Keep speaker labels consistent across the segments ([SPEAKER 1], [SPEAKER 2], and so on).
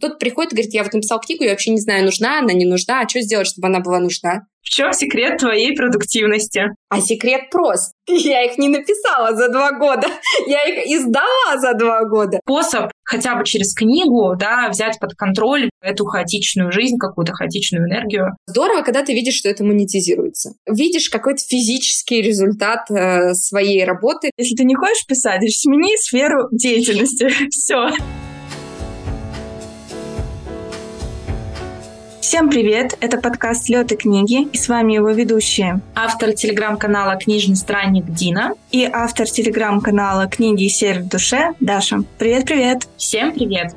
[SPEAKER 1] Кто-то приходит и говорит, я вот написал книгу, я вообще не знаю, нужна она, не нужна, а что сделать, чтобы она была нужна?
[SPEAKER 2] В чем секрет твоей продуктивности?
[SPEAKER 1] А секрет прост. Я их не написала за два года. Я их издала за два года.
[SPEAKER 2] Способ хотя бы через книгу, да, взять под контроль эту хаотичную жизнь, какую-то хаотичную энергию.
[SPEAKER 1] Здорово, когда ты видишь, что это монетизируется. Видишь какой-то физический результат э, своей работы.
[SPEAKER 2] Если ты не хочешь писать, смени сферу деятельности. Все. Всем привет! Это подкаст «Лёд и книги» и с вами его ведущие. Автор телеграм-канала «Книжный странник» Дина. И автор телеграм-канала «Книги и сервис в душе» Даша. Привет-привет!
[SPEAKER 3] Всем привет!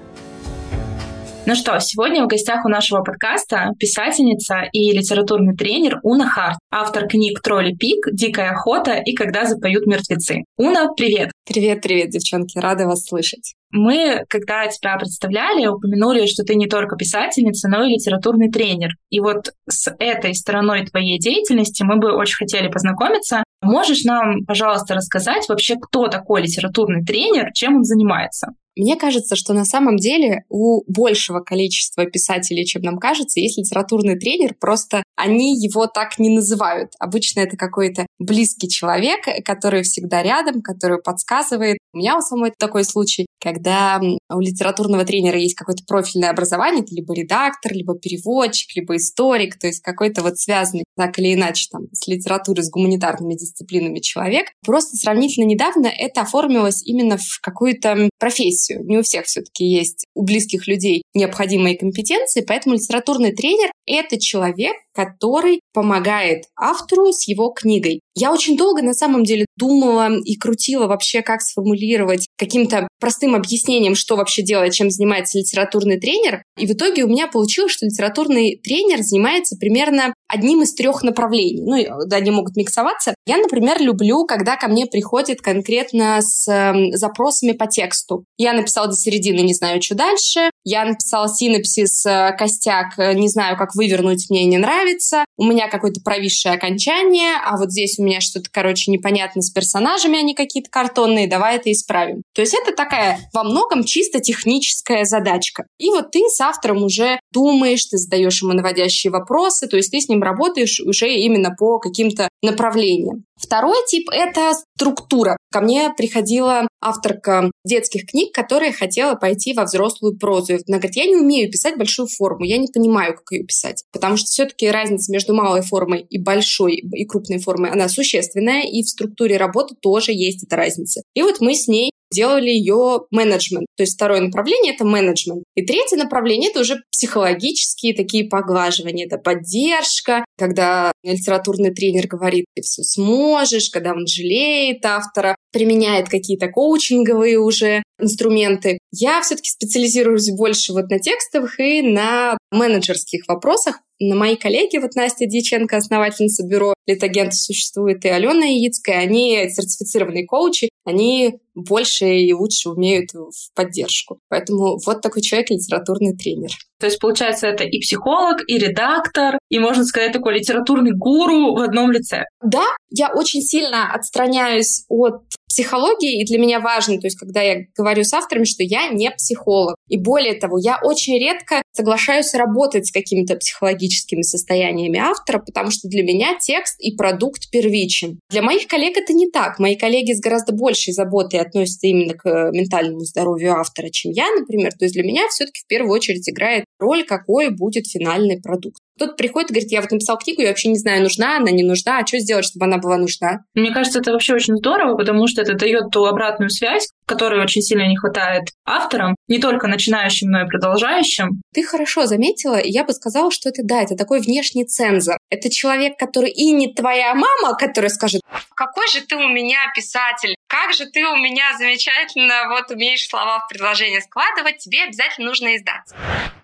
[SPEAKER 3] Ну что, сегодня в гостях у нашего подкаста писательница и литературный тренер Уна Харт, автор книг «Тролли пик», «Дикая охота» и «Когда запоют мертвецы». Уна, привет!
[SPEAKER 1] Привет-привет, девчонки, рада вас слышать.
[SPEAKER 3] Мы, когда тебя представляли, упомянули, что ты не только писательница, но и литературный тренер. И вот с этой стороной твоей деятельности мы бы очень хотели познакомиться. Можешь нам, пожалуйста, рассказать вообще, кто такой литературный тренер, чем он занимается?
[SPEAKER 1] Мне кажется, что на самом деле у большего количества писателей, чем нам кажется, есть литературный тренер, просто они его так не называют. Обычно это какой-то близкий человек, который всегда рядом, который подсказывает. У меня у самой такой случай, когда у литературного тренера есть какое-то профильное образование, это либо редактор, либо переводчик, либо историк, то есть какой-то вот связанный так или иначе там с литературой, с гуманитарными дисциплинами человек. Просто сравнительно недавно это оформилось именно в какую-то профессию профессию. Не у всех все-таки есть у близких людей необходимые компетенции, поэтому литературный тренер — это человек, который помогает автору с его книгой. Я очень долго на самом деле думала и крутила вообще, как сформулировать каким-то простым объяснением, что вообще делает, чем занимается литературный тренер. И в итоге у меня получилось, что литературный тренер занимается примерно одним из трех направлений. Ну, да, они могут миксоваться. Я, например, люблю, когда ко мне приходит конкретно с э, запросами по тексту. Я написала до середины, не знаю, что дальше. Я написала синапсис, э, костяк, э, не знаю, как вывернуть, мне не нравится. У меня какое-то провисшее окончание, а вот здесь у меня что-то, короче, непонятно с персонажами, они какие-то картонные, давай это исправим. То есть это такая во многом чисто техническая задачка. И вот ты с автором уже думаешь, ты задаешь ему наводящие вопросы, то есть ты с ним работаешь уже именно по каким-то направлениям. Второй тип — это структура. Ко мне приходила авторка детских книг, которая хотела пойти во взрослую прозу. Она говорит, я не умею писать большую форму, я не понимаю, как ее писать. Потому что все-таки разница между малой формой и большой и крупной формой, она существенная, и в структуре работы тоже есть эта разница. И вот мы с ней делали ее менеджмент. То есть второе направление — это менеджмент. И третье направление — это уже психологические такие поглаживания. Это поддержка, когда литературный тренер говорит, ты все сможешь, когда он жалеет автора, применяет какие-то коучинговые уже инструменты. Я все-таки специализируюсь больше вот на текстовых и на менеджерских вопросах. На мои коллеги, вот Настя Дьяченко, основательница бюро Литагента существует, и Алена Яицкая, они сертифицированные коучи, они больше и лучше умеют в поддержку. Поэтому вот такой человек литературный тренер.
[SPEAKER 2] То есть, получается, это и психолог, и редактор, и, можно сказать, такой литературный гуру в одном лице.
[SPEAKER 1] Да, я очень сильно отстраняюсь от психологии, и для меня важно, то есть, когда я говорю с авторами, что я не психолог. И более того, я очень редко соглашаюсь работать с какими-то психологическими состояниями автора, потому что для меня текст и продукт первичен. Для моих коллег это не так. Мои коллеги с гораздо большей заботой относятся именно к ментальному здоровью автора, чем я, например. То есть для меня все-таки в первую очередь играет роль, какой будет финальный продукт. Кто-то приходит и говорит, я вот написал книгу, я вообще не знаю, нужна она, не нужна, а что сделать, чтобы она была нужна?
[SPEAKER 2] Мне кажется, это вообще очень здорово, потому что это дает ту обратную связь, которой очень сильно не хватает авторам, не только начинающим, но и продолжающим.
[SPEAKER 1] Ты хорошо заметила, и я бы сказала, что это да, это такой внешний цензор. Это человек, который и не твоя мама, который скажет, какой же ты у меня писатель, как же ты у меня замечательно вот умеешь слова в предложение складывать, тебе обязательно нужно издаться.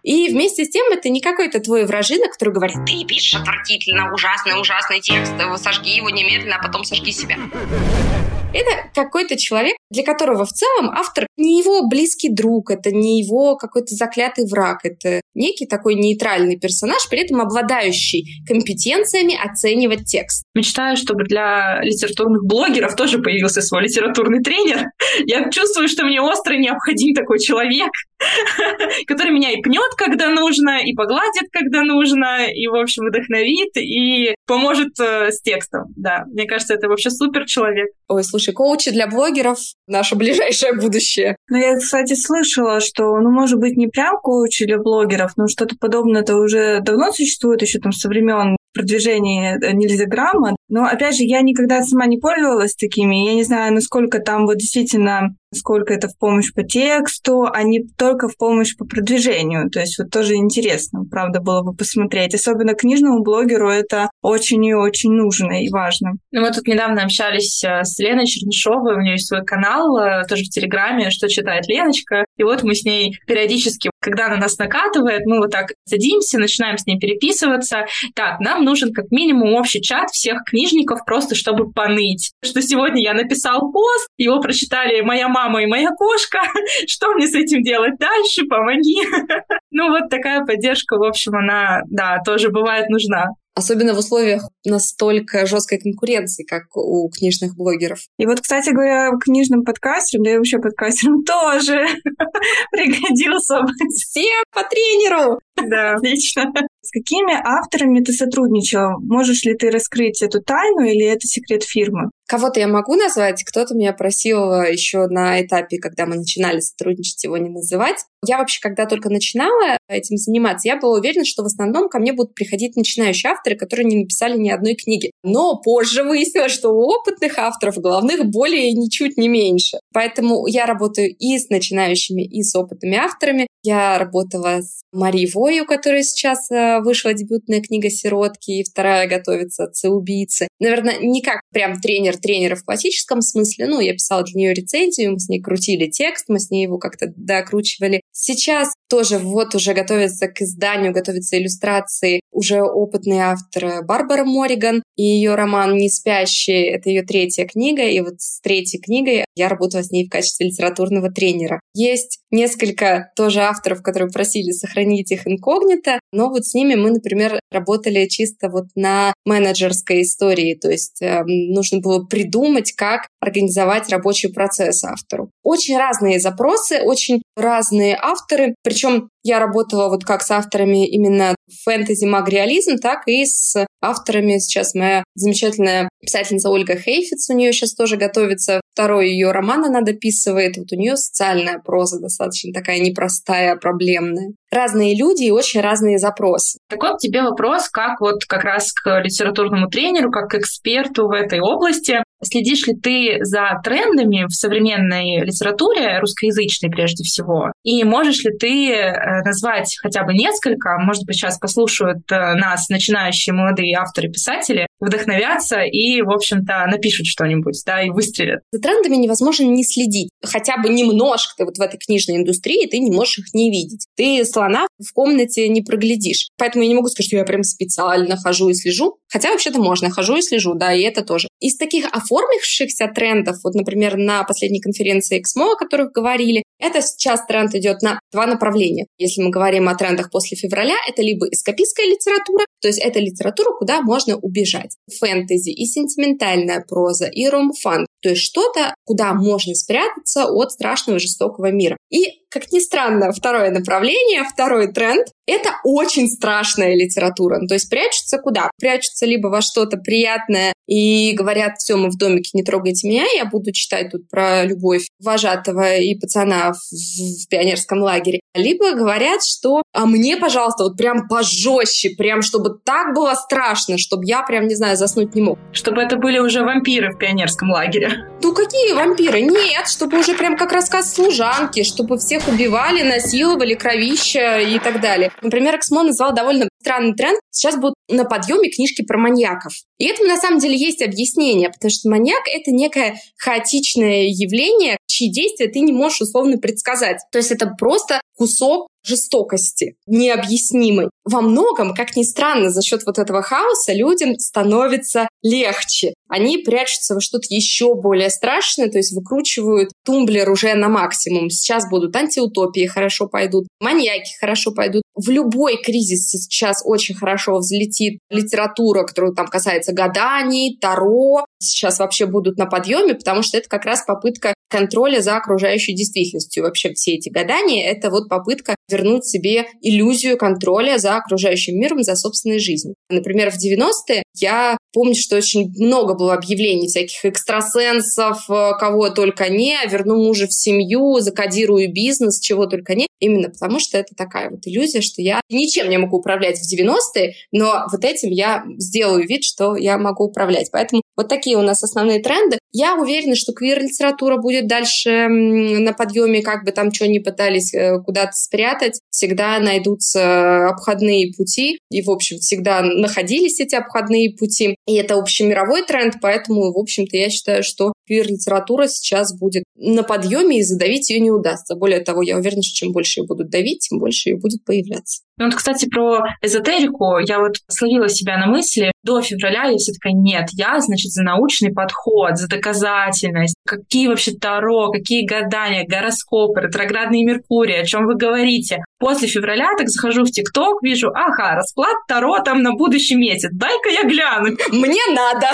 [SPEAKER 1] И вместе с тем это не какой-то твой вражина, который говорит, ты пишешь отвратительно, ужасный, ужасный текст, сожги его немедленно, а потом сожги себя. Это какой-то человек, для которого в целом автор не его близкий друг, это не его какой-то заклятый враг, это некий такой нейтральный персонаж, при этом обладающий компетенциями оценивать текст.
[SPEAKER 2] Мечтаю, чтобы для литературных блогеров тоже появился свой литературный тренер. Я чувствую, что мне остро необходим такой человек,
[SPEAKER 3] который меня и пнет, когда нужно, и погладит, когда нужно, и, в общем, вдохновит, и поможет э, с текстом. Да, мне кажется, это вообще супер человек.
[SPEAKER 1] Ой, слушай, коучи для блогеров — наше ближайшее будущее.
[SPEAKER 2] Ну, я, кстати, слышала, что, ну, может быть, не прям коучи для блогеров, но что-то подобное-то уже давно существует, еще там со времен продвижения э, нельзя грамма. Но, опять же, я никогда сама не пользовалась такими. Я не знаю, насколько там вот действительно сколько это в помощь по тексту, а не только в помощь по продвижению. То есть вот тоже интересно, правда, было бы посмотреть. Особенно книжному блогеру это очень и очень нужно и важно.
[SPEAKER 3] Ну, мы тут недавно общались э, с Леной Чернышовой, у нее есть свой канал, э, тоже в Телеграме, что читает Леночка. И вот мы с ней периодически, когда она нас накатывает, мы вот так садимся, начинаем с ней переписываться. Так, нам нужен как минимум общий чат всех книжников, просто чтобы поныть. Что сегодня я написал пост, его прочитали моя мама, и моя кошка. Что мне с этим делать дальше? Помоги. Ну, вот такая поддержка, в общем, она, да, тоже бывает нужна.
[SPEAKER 1] Особенно в условиях настолько жесткой конкуренции, как у книжных блогеров.
[SPEAKER 2] И вот, кстати говоря, книжным подкастерам, да и вообще подкастерам тоже пригодился бы.
[SPEAKER 1] Всем по тренеру!
[SPEAKER 2] Да, отлично. С какими авторами ты сотрудничала? Можешь ли ты раскрыть эту тайну или это секрет фирмы?
[SPEAKER 1] Кого-то я могу назвать, кто-то меня просил еще на этапе, когда мы начинали сотрудничать, его не называть. Я вообще, когда только начинала этим заниматься, я была уверена, что в основном ко мне будут приходить начинающие авторы, которые не написали ни одной книги. Но позже выяснилось, что у опытных авторов головных более ничуть не меньше. Поэтому я работаю и с начинающими, и с опытными авторами. Я работала с Марией Вой, у сейчас э, вышла дебютная книга «Сиротки», и вторая готовится «Отцы-убийцы». Наверное, не как прям тренер-тренера в классическом смысле. Ну, я писала для нее рецензию, мы с ней крутили текст, мы с ней его как-то докручивали. Сейчас тоже вот уже готовится к изданию, готовятся иллюстрации уже опытный автор Барбара Мориган и ее роман «Не спящие» — это ее третья книга, и вот с третьей книгой я работала с ней в качестве литературного тренера. Есть несколько тоже авторов, которые просили сохранить их инкогнито, но вот с ними мы, например, работали чисто вот на менеджерской истории, то есть э, нужно было придумать, как организовать рабочий процесс автору. Очень разные запросы, очень разные авторы, я работала вот как с авторами именно фэнтези, маг, реализм, так и с авторами. Сейчас моя замечательная писательница Ольга Хейфиц, у нее сейчас тоже готовится второй ее роман, она дописывает. Вот у нее социальная проза достаточно такая непростая, проблемная. Разные люди и очень разные запросы.
[SPEAKER 3] Такой тебе вопрос, как вот как раз к литературному тренеру, как к эксперту в этой области. Следишь ли ты за трендами в современной литературе, русскоязычной прежде всего? И можешь ли ты э, назвать хотя бы несколько, может быть, сейчас послушают э, нас начинающие молодые авторы-писатели, вдохновятся и, в общем-то, напишут что-нибудь, да, и выстрелят.
[SPEAKER 1] За трендами невозможно не следить. Хотя бы немножко ты вот в этой книжной индустрии, ты не можешь их не видеть. Ты слона в комнате не проглядишь. Поэтому я не могу сказать, что я прям специально хожу и слежу. Хотя вообще-то можно, хожу и слежу, да, и это тоже. Из таких оформившихся трендов, вот, например, на последней конференции Эксмо, о которых говорили, это сейчас тренд идет на два направления. Если мы говорим о трендах после февраля, это либо эскапистская литература, то есть это литература, куда можно убежать. Фэнтези и сентиментальная проза, и ромфан. То есть что-то, куда можно спрятаться от страшного жестокого мира. И, как ни странно, второе направление, второй тренд — это очень страшная литература. То есть прячутся куда? Прячутся либо во что-то приятное и говорят, все, мы в домике, не трогайте меня, я буду читать тут про любовь вожатого и пацана в, в пионерском лагере. Либо говорят, что а мне, пожалуйста, вот прям пожестче, прям чтобы так было страшно, чтобы я прям, не знаю, заснуть не мог.
[SPEAKER 3] Чтобы это были уже вампиры в пионерском лагере.
[SPEAKER 1] Ну какие вампиры? Нет, чтобы уже прям как рассказ служанки, чтобы всех убивали, насиловали, кровища и так далее. Например, Эксмо назвал довольно странный тренд. Сейчас будут на подъеме книжки про маньяков. И этому на самом деле есть объяснение, потому что маньяк — это некое хаотичное явление, чьи действия ты не можешь условно предсказать. То есть это просто кусок жестокости, необъяснимой. Во многом, как ни странно, за счет вот этого хаоса людям становится легче. Они прячутся во что-то еще более страшное, то есть выкручивают тумблер уже на максимум. Сейчас будут антиутопии хорошо пойдут, маньяки хорошо пойдут. В любой кризис сейчас очень хорошо взлетит литература, которая там касается гаданий, таро. Сейчас вообще будут на подъеме, потому что это как раз попытка контроля за окружающей действительностью. Вообще все эти гадания — это вот попытка вернуть себе иллюзию контроля за окружающим миром, за собственной жизнью. Например, в 90-е я помню, что очень много было объявлений всяких экстрасенсов, э, кого только не, верну мужа в семью, закодирую бизнес, чего только не. Именно потому, что это такая вот иллюзия, что я ничем не могу управлять в 90-е, но вот этим я сделаю вид, что я могу управлять. Поэтому вот такие у нас основные тренды. Я уверена, что квир-литература будет дальше на подъеме, как бы там что ни пытались э, куда-то спрятать. Всегда найдутся обходные пути. И, в общем, всегда находились эти обходные пути. И это общемировой тренд, поэтому, в общем-то, я считаю, что квир-литература сейчас будет на подъеме, и задавить ее не удастся. Более того, я уверена, что чем больше ее будут давить, тем больше ее будет появляться.
[SPEAKER 3] Ну вот, кстати, про эзотерику я вот словила себя на мысли. До февраля я все таки нет, я, значит, за научный подход, за доказательность. Какие вообще Таро, какие гадания, гороскопы, ретроградные Меркурии, о чем вы говорите. После февраля так захожу в ТикТок, вижу, ага, расклад Таро там на будущий месяц. Дай-ка я гляну.
[SPEAKER 1] Мне надо.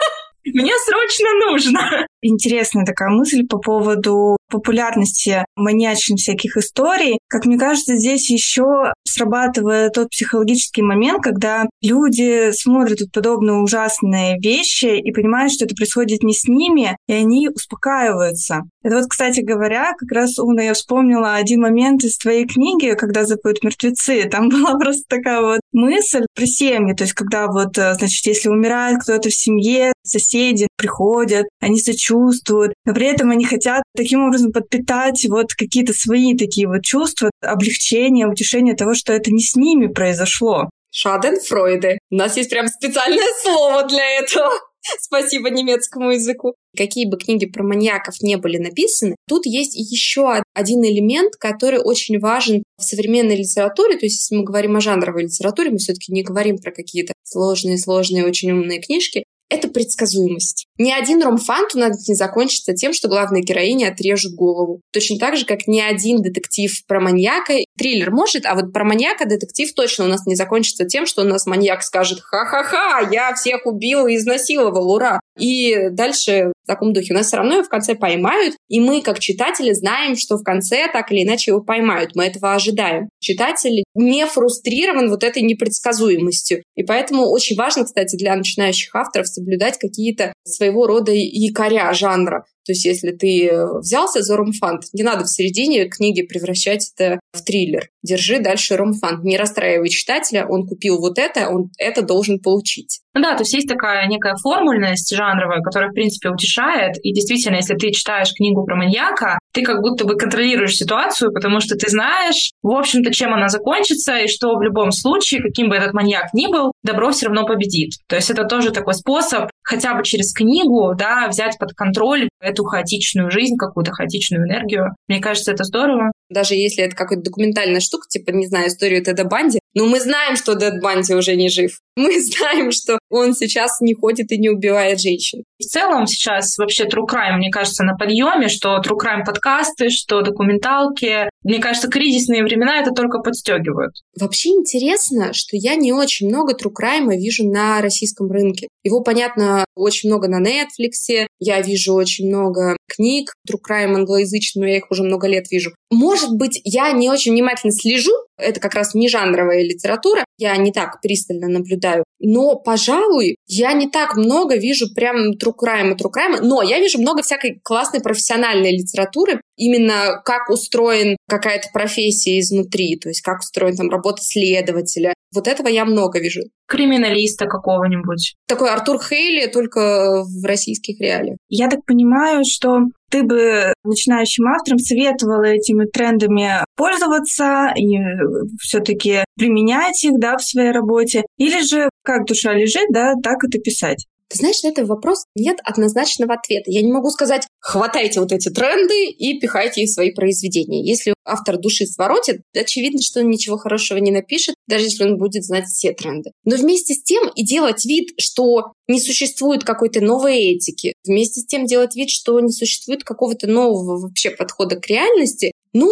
[SPEAKER 3] Мне срочно нужно.
[SPEAKER 2] Интересная такая мысль по поводу популярности маньячных всяких историй. Как мне кажется, здесь еще срабатывает тот психологический момент, когда люди смотрят вот подобные ужасные вещи и понимают, что это происходит не с ними, и они успокаиваются. Это вот, кстати говоря, как раз, Уна, я вспомнила один момент из твоей книги, когда запоют мертвецы. Там была просто такая вот мысль про семьи. То есть, когда вот, э, значит, если умирает кто-то в семье, соседи приходят, они сочувствуют, но при этом они хотят таким образом подпитать вот какие-то свои такие вот чувства, облегчения, утешения того, что это не с ними произошло.
[SPEAKER 1] Шаденфройды. У нас есть прям специальное слово для этого. Спасибо немецкому языку. Какие бы книги про маньяков не были написаны, тут есть еще один элемент, который очень важен в современной литературе. То есть, если мы говорим о жанровой литературе, мы все-таки не говорим про какие-то сложные-сложные, очень умные книжки это предсказуемость. Ни один ромфант у нас не закончится тем, что главная героиня отрежет голову. Точно так же, как ни один детектив про маньяка, триллер может, а вот про маньяка детектив точно у нас не закончится тем, что у нас маньяк скажет «Ха-ха-ха, я всех убил и изнасиловал, ура!» И дальше в таком духе. У нас все равно его в конце поймают, и мы, как читатели, знаем, что в конце так или иначе его поймают. Мы этого ожидаем. Читатель не фрустрирован вот этой непредсказуемостью. И поэтому очень важно, кстати, для начинающих авторов соблюдать какие-то своего рода якоря жанра. То есть, если ты взялся за ромфант, не надо в середине книги превращать это в триллер. Держи дальше ромфант. Не расстраивай читателя, он купил вот это, он это должен получить.
[SPEAKER 3] Ну да, то есть есть такая некая формульность жанровая, которая, в принципе, утешает. И действительно, если ты читаешь книгу про маньяка, ты как будто бы контролируешь ситуацию, потому что ты знаешь, в общем-то, чем она закончится, и что в любом случае, каким бы этот маньяк ни был, добро все равно победит. То есть это тоже такой способ хотя бы через книгу, да, взять под контроль эту хаотичную жизнь, какую-то хаотичную энергию. Мне кажется, это здорово.
[SPEAKER 1] Даже если это какая-то документальная штука, типа, не знаю, историю Теда Банди, но мы знаем, что Дед Банди уже не жив. Мы знаем, что он сейчас не ходит и не убивает женщин.
[SPEAKER 3] В целом сейчас вообще True Crime, мне кажется, на подъеме, что True Crime подкасты, что документалки. Мне кажется, кризисные времена это только подстегивают.
[SPEAKER 1] Вообще интересно, что я не очень много True Crime вижу на российском рынке. Его, понятно, очень много на Netflix, я вижу очень много книг True Crime англоязычных, но я их уже много лет вижу. Может быть, я не очень внимательно слежу, это как раз не жанровая литература, я не так пристально наблюдаю. Но, пожалуй, я не так много вижу прям true crime и true crime, но я вижу много всякой классной профессиональной литературы, именно как устроен какая-то профессия изнутри, то есть как устроен там работа следователя. Вот этого я много вижу.
[SPEAKER 3] Криминалиста какого-нибудь.
[SPEAKER 1] Такой Артур Хейли, только в российских реалиях.
[SPEAKER 2] Я так понимаю, что ты бы начинающим авторам советовала этими трендами пользоваться и все-таки применять их да, в своей работе, или же как душа лежит, да, так это писать?
[SPEAKER 1] Ты знаешь, на этот вопрос нет однозначного ответа. Я не могу сказать, хватайте вот эти тренды и пихайте их в свои произведения. Если автор души своротит, очевидно, что он ничего хорошего не напишет, даже если он будет знать все тренды. Но вместе с тем и делать вид, что не существует какой-то новой этики, вместе с тем делать вид, что не существует какого-то нового вообще подхода к реальности, ну,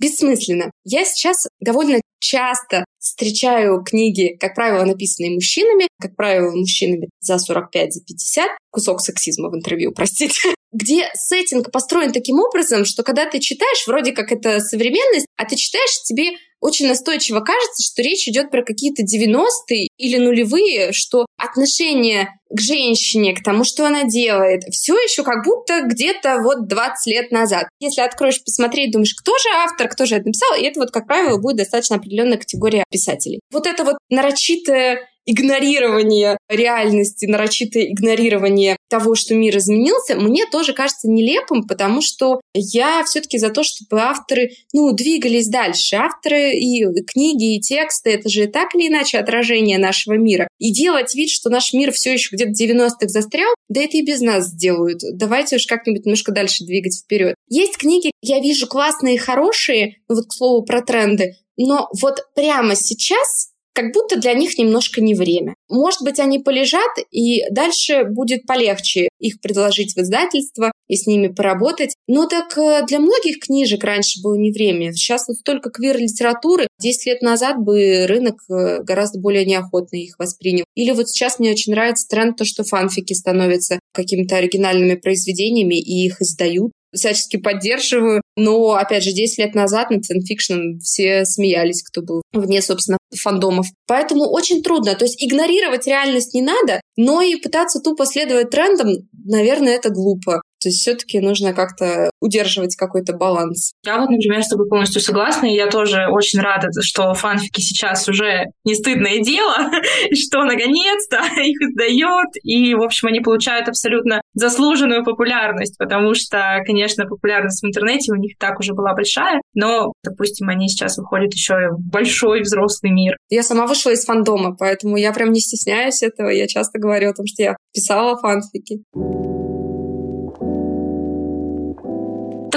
[SPEAKER 1] бессмысленно. Я сейчас довольно часто встречаю книги, как правило, написанные мужчинами, как правило, мужчинами за 45, за 50, кусок сексизма в интервью, простите, где сеттинг построен таким образом, что когда ты читаешь, вроде как это современность, а ты читаешь, тебе очень настойчиво кажется, что речь идет про какие-то 90-е или нулевые, что отношение к женщине, к тому, что она делает, все еще как будто где-то вот 20 лет назад. Если откроешь посмотреть, думаешь, кто же автор, кто же это написал, и это вот, как правило, будет достаточно определенная категория писателей. Вот это вот нарочитое игнорирование реальности, нарочитое игнорирование того, что мир изменился, мне тоже кажется нелепым, потому что я все-таки за то, чтобы авторы, ну, двигались дальше. Авторы и книги, и тексты, это же так или иначе отражение нашего мира. И делать вид, что наш мир все еще где-то в 90-х застрял, да это и без нас сделают. Давайте уж как-нибудь немножко дальше двигать вперед. Есть книги, я вижу классные и хорошие, ну вот к слову про тренды, но вот прямо сейчас как будто для них немножко не время. Может быть, они полежат, и дальше будет полегче их предложить в издательство и с ними поработать. Но так э, для многих книжек раньше было не время. Сейчас вот столько квир-литературы. Десять лет назад бы рынок э, гораздо более неохотно их воспринял. Или вот сейчас мне очень нравится тренд, то, что фанфики становятся какими-то оригинальными произведениями и их издают всячески поддерживаю. Но, опять же, 10 лет назад над фэнфикшном все смеялись, кто был вне, собственно, фандомов. Поэтому очень трудно. То есть игнорировать реальность не надо, но и пытаться тупо следовать трендам, наверное, это глупо. То есть все-таки нужно как-то удерживать какой-то баланс.
[SPEAKER 3] Я вот, например, с тобой полностью согласна, и я тоже очень рада, что фанфики сейчас уже не стыдное дело, и что наконец-то их издают, и, в общем, они получают абсолютно заслуженную популярность, потому что, конечно, популярность в интернете у них так уже была большая, но, допустим, они сейчас выходят еще в большой взрослый мир.
[SPEAKER 1] Я сама вышла из фандома, поэтому я прям не стесняюсь этого, я часто говорю о том, что я писала фанфики.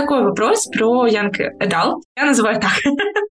[SPEAKER 3] такой вопрос про Young Adult. Я называю так.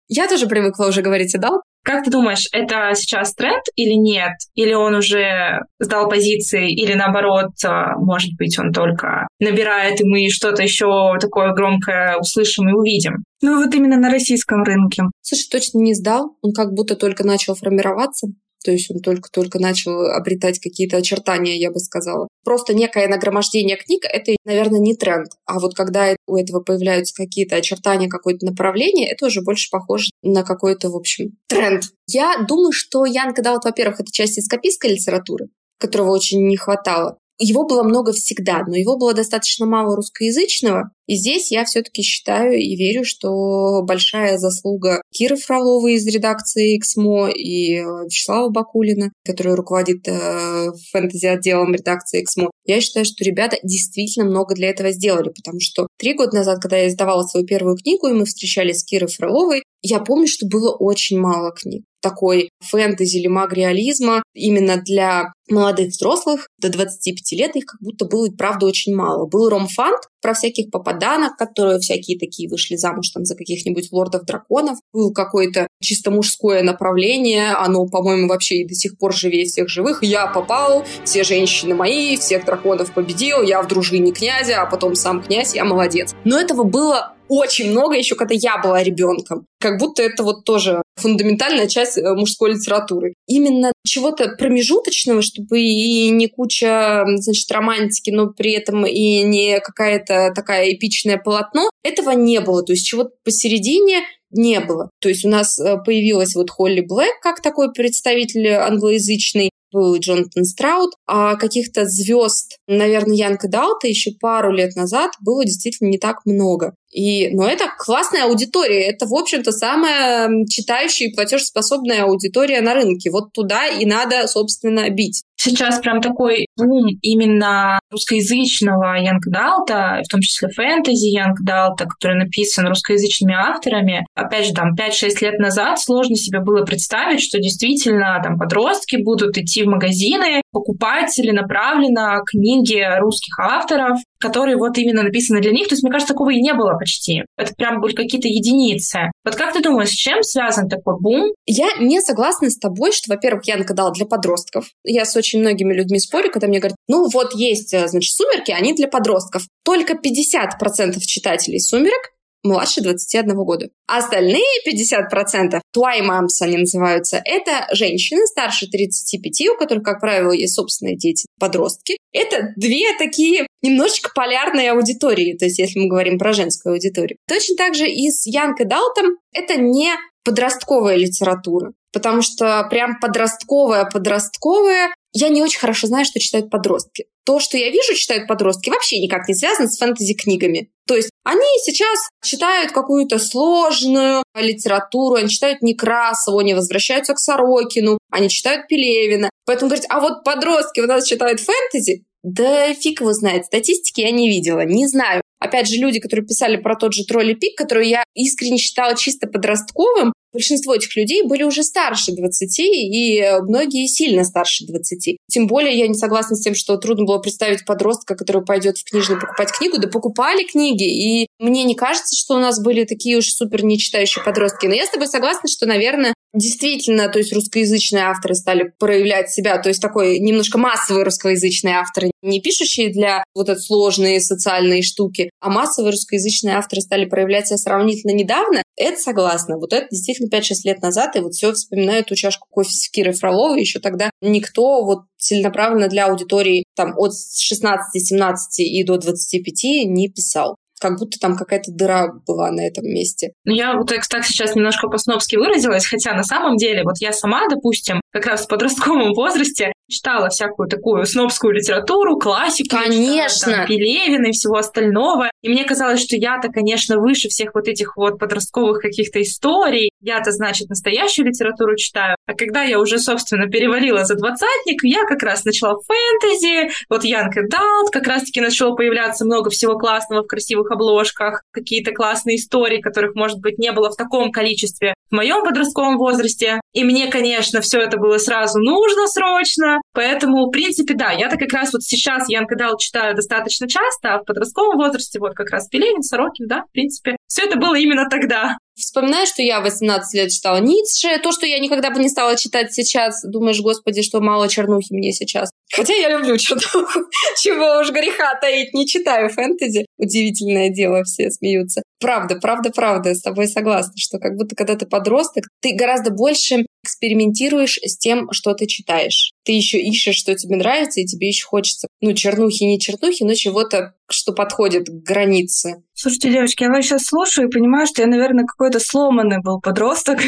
[SPEAKER 1] Я тоже привыкла уже говорить adult.
[SPEAKER 3] Как ты думаешь, это сейчас тренд или нет? Или он уже сдал позиции, или наоборот, а, может быть, он только набирает, и мы что-то еще такое громкое услышим и увидим?
[SPEAKER 2] Ну вот именно на российском рынке.
[SPEAKER 1] Слушай, точно не сдал. Он как будто только начал формироваться то есть он только-только начал обретать какие-то очертания, я бы сказала. Просто некое нагромождение книг — это, наверное, не тренд. А вот когда у этого появляются какие-то очертания, какое-то направление, это уже больше похоже на какой-то, в общем, тренд. Я думаю, что Ян вот, во-первых, это часть эскапистской литературы, которого очень не хватало. Его было много всегда, но его было достаточно мало русскоязычного. И здесь я все-таки считаю и верю, что большая заслуга Киры Фроловой из редакции «Эксмо» и Вячеслава Бакулина, который руководит э, фэнтези-отделом редакции «Эксмо». Я считаю, что ребята действительно много для этого сделали, потому что три года назад, когда я издавала свою первую книгу, и мы встречались с Кирой Фроловой, я помню, что было очень мало книг такой фэнтези или маг-реализма именно для молодых взрослых до 25 лет их как будто было, правда, очень мало. Был ромфант про всяких попаданок, которые всякие такие вышли замуж там за каких-нибудь лордов-драконов. Был какое-то чисто мужское направление, оно, по-моему, вообще и до сих пор живее всех живых. Я попал, все женщины мои, всех драконов победил, я в дружине князя, а потом сам князь, я молодец. Но этого было очень много еще, когда я была ребенком. Как будто это вот тоже фундаментальная часть э, мужской литературы. Именно чего-то промежуточного, чтобы и не куча, значит, романтики, но при этом и не какая-то такая эпичное полотно, этого не было. То есть чего-то посередине не было. То есть у нас э, появилась вот Холли Блэк как такой представитель англоязычный, был Джонатан Страуд, а каких-то звезд, наверное, young adult а еще пару лет назад было действительно не так много. И, но это классная аудитория. Это, в общем-то, самая читающая и платежеспособная аудитория на рынке. Вот туда и надо, собственно, бить.
[SPEAKER 3] Сейчас прям такой бум именно русскоязычного young adult а, в том числе фэнтези young adult а, который написан русскоязычными авторами. Опять же, там 5-6 лет назад сложно себе было представить, что действительно там подростки будут идти в магазины, покупать целенаправленно книги русских авторов, которые вот именно написаны для них. То есть, мне кажется, такого и не было почти. Это прям были какие-то единицы. Вот как ты думаешь, с чем связан такой бум?
[SPEAKER 1] Я не согласна с тобой, что, во-первых, я накадала для подростков. Я с очень многими людьми спорю, когда мне говорят, ну вот есть, э, значит, «Сумерки», они для подростков. Только 50% читателей «Сумерек» младше 21 года. А остальные 50%, tway moms они называются, это женщины старше 35, у которых, как правило, есть собственные дети, подростки. Это две такие немножечко полярные аудитории, то есть если мы говорим про женскую аудиторию. Точно так же и с Young Adult это не подростковая литература, потому что прям подростковая-подростковая я не очень хорошо знаю, что читают подростки. То, что я вижу, читают подростки, вообще никак не связано с фэнтези-книгами. То есть они сейчас читают какую-то сложную литературу, они читают Некрасову, они возвращаются к Сорокину, они читают Пелевина. Поэтому говорить, а вот подростки у нас читают фэнтези, да фиг его знает, статистики я не видела, не знаю. Опять же, люди, которые писали про тот же тролли пик, который я искренне считала чисто подростковым, большинство этих людей были уже старше 20, и э, многие сильно старше 20. Тем более я не согласна с тем, что трудно было представить подростка, который пойдет в книжную покупать книгу. Да покупали книги, и мне не кажется, что у нас были такие уж супер нечитающие подростки. Но я с тобой согласна, что, наверное, действительно, то есть русскоязычные авторы стали проявлять себя, то есть такой немножко массовые русскоязычные авторы, не пишущие для вот этой сложные социальные штуки, а массовые русскоязычные авторы стали проявлять себя сравнительно недавно. Это согласна. Вот это действительно 5-6 лет назад, и вот все вспоминаю ту чашку кофе с Кирой Фроловой, еще тогда никто вот целенаправленно для аудитории там от 16-17 и до 25 не писал как будто там какая-то дыра была на этом месте.
[SPEAKER 3] Ну, я вот так сейчас немножко по-снобски выразилась, хотя на самом деле вот я сама, допустим, как раз в подростковом возрасте читала всякую такую снобскую литературу, классику.
[SPEAKER 1] Конечно.
[SPEAKER 3] Читала, там, Пелевина и всего остального. И мне казалось, что я-то, конечно, выше всех вот этих вот подростковых каких-то историй. Я-то, значит, настоящую литературу читаю. А когда я уже, собственно, перевалила за двадцатник, я как раз начала фэнтези, вот Янка Далт, как раз-таки начало появляться много всего классного в красивых обложках, какие-то классные истории, которых, может быть, не было в таком количестве в моем подростковом возрасте. И мне, конечно, все это было сразу нужно срочно. Поэтому, в принципе, да, я-то как раз вот сейчас Янка Дал читаю достаточно часто, а в подростковом возрасте вот как раз Пелевин, Сорокин, да, в принципе, все это было именно тогда.
[SPEAKER 1] Вспоминаю, что я 18 лет читала Ницше. То, что я никогда бы не стала читать сейчас, думаешь, господи, что мало чернухи мне сейчас. Хотя я люблю чернуху. Чего уж греха таить, не читаю фэнтези. Удивительное дело, все смеются. Правда, правда, правда, с тобой согласна, что как будто когда ты подросток, ты гораздо больше экспериментируешь с тем, что ты читаешь. Ты еще ищешь, что тебе нравится, и тебе еще хочется, ну, чернухи, не чернухи, но чего-то, что подходит к границе.
[SPEAKER 2] Слушайте, девочки, я вас сейчас слушаю и понимаю, что я, наверное, какой-то сломанный был подросток.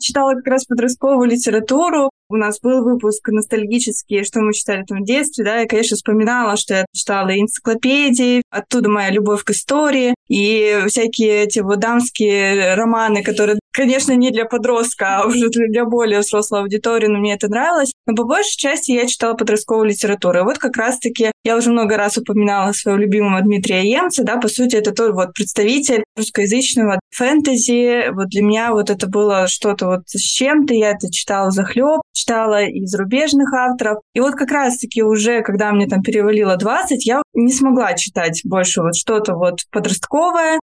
[SPEAKER 2] Читала как раз подростковую литературу. У нас был выпуск ностальгический, что мы читали там в детстве, да, я, конечно, вспоминала, что я читала энциклопедии, оттуда моя любовь к истории, и всякие эти вот дамские романы, которые, конечно, не для подростка, а уже для более взрослой аудитории, но мне это нравилось. Но по большей части я читала подростковую литературу. И вот как раз-таки я уже много раз упоминала своего любимого Дмитрия Емца, да, по сути, это тот вот представитель русскоязычного фэнтези. Вот для меня вот это было что-то вот с чем-то, я это читала за хлеб, читала и зарубежных авторов. И вот как раз-таки уже, когда мне там перевалило 20, я не смогла читать больше вот что-то вот подростковое.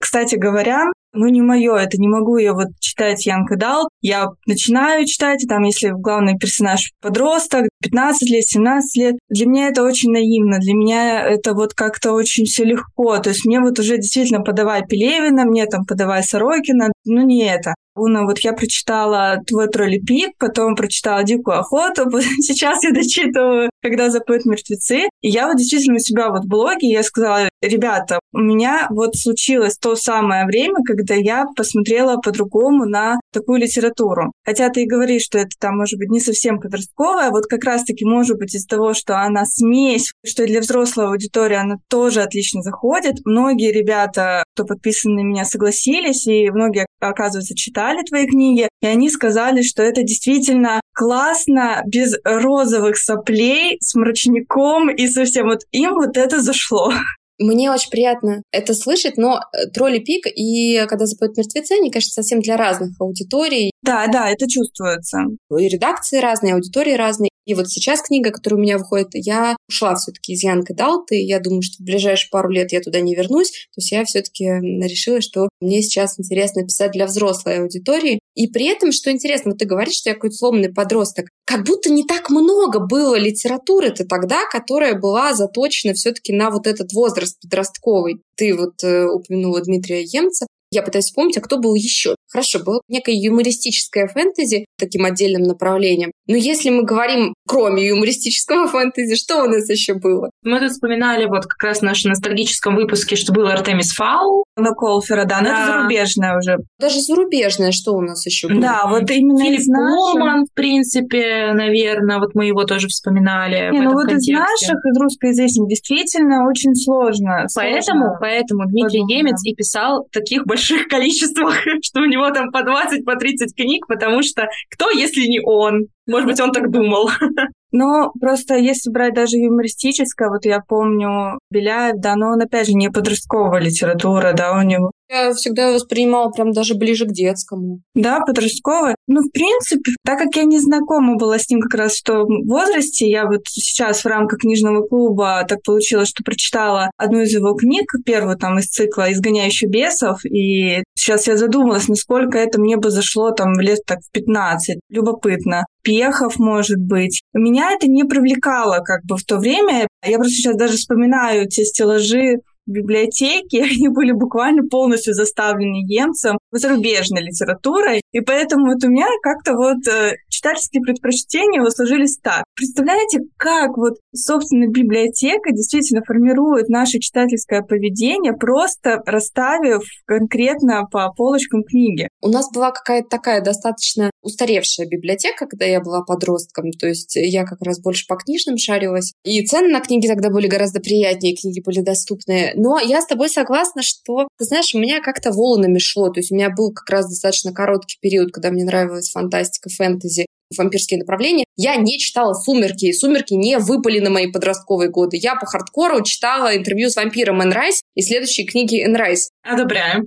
[SPEAKER 2] Кстати говоря, ну, не мое, это не могу я вот читать Янка Дал. Я начинаю читать, и там, если главный персонаж подросток, 15 лет, 17 лет, для меня это очень наивно, для меня это вот как-то очень все легко. То есть мне вот уже действительно подавай Пелевина, мне там подавай Сорокина, ну не это. Уна, вот я прочитала «Твой тролли пик», потом прочитала «Дикую охоту», сейчас я дочитываю «Когда запоют мертвецы». И я вот действительно у себя вот в блоге, я сказала, ребята, у меня вот случилось то самое время, когда я посмотрела по-другому на такую литературу. Хотя ты и говоришь, что это там может быть не совсем подростковая, вот как раз-таки может быть из того, что она смесь, что для взрослой аудитории она тоже отлично заходит. Многие ребята, кто подписаны на меня, согласились, и многие, оказывается, читали твои книги, и они сказали, что это действительно классно, без розовых соплей, с мрачником и совсем вот им вот это зашло.
[SPEAKER 1] Мне очень приятно это слышать, но э, тролли пик и когда запоют мертвецы, они, конечно, совсем для разных аудиторий.
[SPEAKER 2] Да, да, это чувствуется.
[SPEAKER 1] И редакции разные, аудитории разные. И вот сейчас книга, которая у меня выходит, я ушла все-таки из Янка Далты, я думаю, что в ближайшие пару лет я туда не вернусь. То есть я все-таки решила, что мне сейчас интересно писать для взрослой аудитории. И при этом, что интересно, вот ты говоришь, что я какой-то сломанный подросток. Как будто не так много было литературы-то тогда, которая была заточена все-таки на вот этот возраст подростковый. Ты вот э, упомянула Дмитрия Емца. Я пытаюсь вспомнить, а кто был еще. Хорошо, было некое юмористическое фэнтези таким отдельным направлением. Но если мы говорим, кроме юмористического фэнтези, что у нас еще было?
[SPEAKER 3] Мы тут вспоминали вот как раз в нашем ностальгическом выпуске, что был Артемис Фаул.
[SPEAKER 2] На Колфера, да, но да. это зарубежное уже.
[SPEAKER 1] Даже зарубежное, что у нас еще было?
[SPEAKER 2] Да, вот именно
[SPEAKER 3] Филипп из наших... в принципе, наверное, вот мы его тоже вспоминали.
[SPEAKER 2] Не, ну вот контексте. из наших, из русскоязычных, действительно очень сложно.
[SPEAKER 3] Поэтому, сложно поэтому Дмитрий Подумно. Емец и писал таких больших количествах, что у него там по 20, по 30 книг, потому что кто, если не он? Может быть, он так думал.
[SPEAKER 2] Но просто если брать даже юмористическое, вот я помню Беляев, да, но он опять же не подростковая литература, да, у него
[SPEAKER 1] я всегда воспринимала прям даже ближе к детскому.
[SPEAKER 2] Да, подростковый. Ну, в принципе, так как я не знакома была с ним как раз в том возрасте, я вот сейчас в рамках книжного клуба так получилось, что прочитала одну из его книг, первую там из цикла «Изгоняющий бесов», и сейчас я задумалась, насколько это мне бы зашло там лет так в 15. Любопытно. Пехов, может быть. Меня это не привлекало как бы в то время. Я просто сейчас даже вспоминаю те стеллажи библиотеки, они были буквально полностью заставлены емцем, зарубежной литературой, и поэтому вот у меня как-то вот э, читательские предпочтения вот сложились так. Представляете, как вот, собственно, библиотека действительно формирует наше читательское поведение, просто расставив конкретно по полочкам книги.
[SPEAKER 1] У нас была какая-то такая достаточно устаревшая библиотека, когда я была подростком, то есть я как раз больше по книжным шарилась, и цены на книги тогда были гораздо приятнее, книги были доступные. Но я с тобой согласна, что, ты знаешь, у меня как-то волнами шло, то есть у меня был как раз достаточно короткий период, когда мне нравилась фантастика, фэнтези, вампирские направления. Я не читала «Сумерки», и «Сумерки» не выпали на мои подростковые годы. Я по хардкору читала интервью с вампиром Энн Райс и следующие книги Энн Райс.
[SPEAKER 3] Одобряем.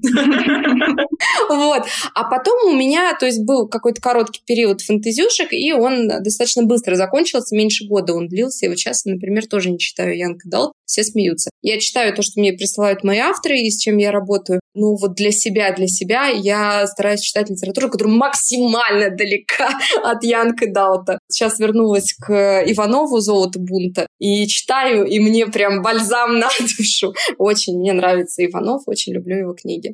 [SPEAKER 1] Вот. А потом у меня, то есть был какой-то короткий период фэнтезюшек, и он достаточно быстро закончился, меньше года он длился. И вот сейчас, например, тоже не читаю Янка Далт, все смеются. Я читаю то, что мне присылают мои авторы, и с чем я работаю. Ну вот для себя, для себя я стараюсь читать литературу, которая максимально далека от Янка Далта. Сейчас вернулась к Иванову «Золото бунта» и читаю, и мне прям бальзам на душу. Очень мне нравится Иванов, очень люблю его книги.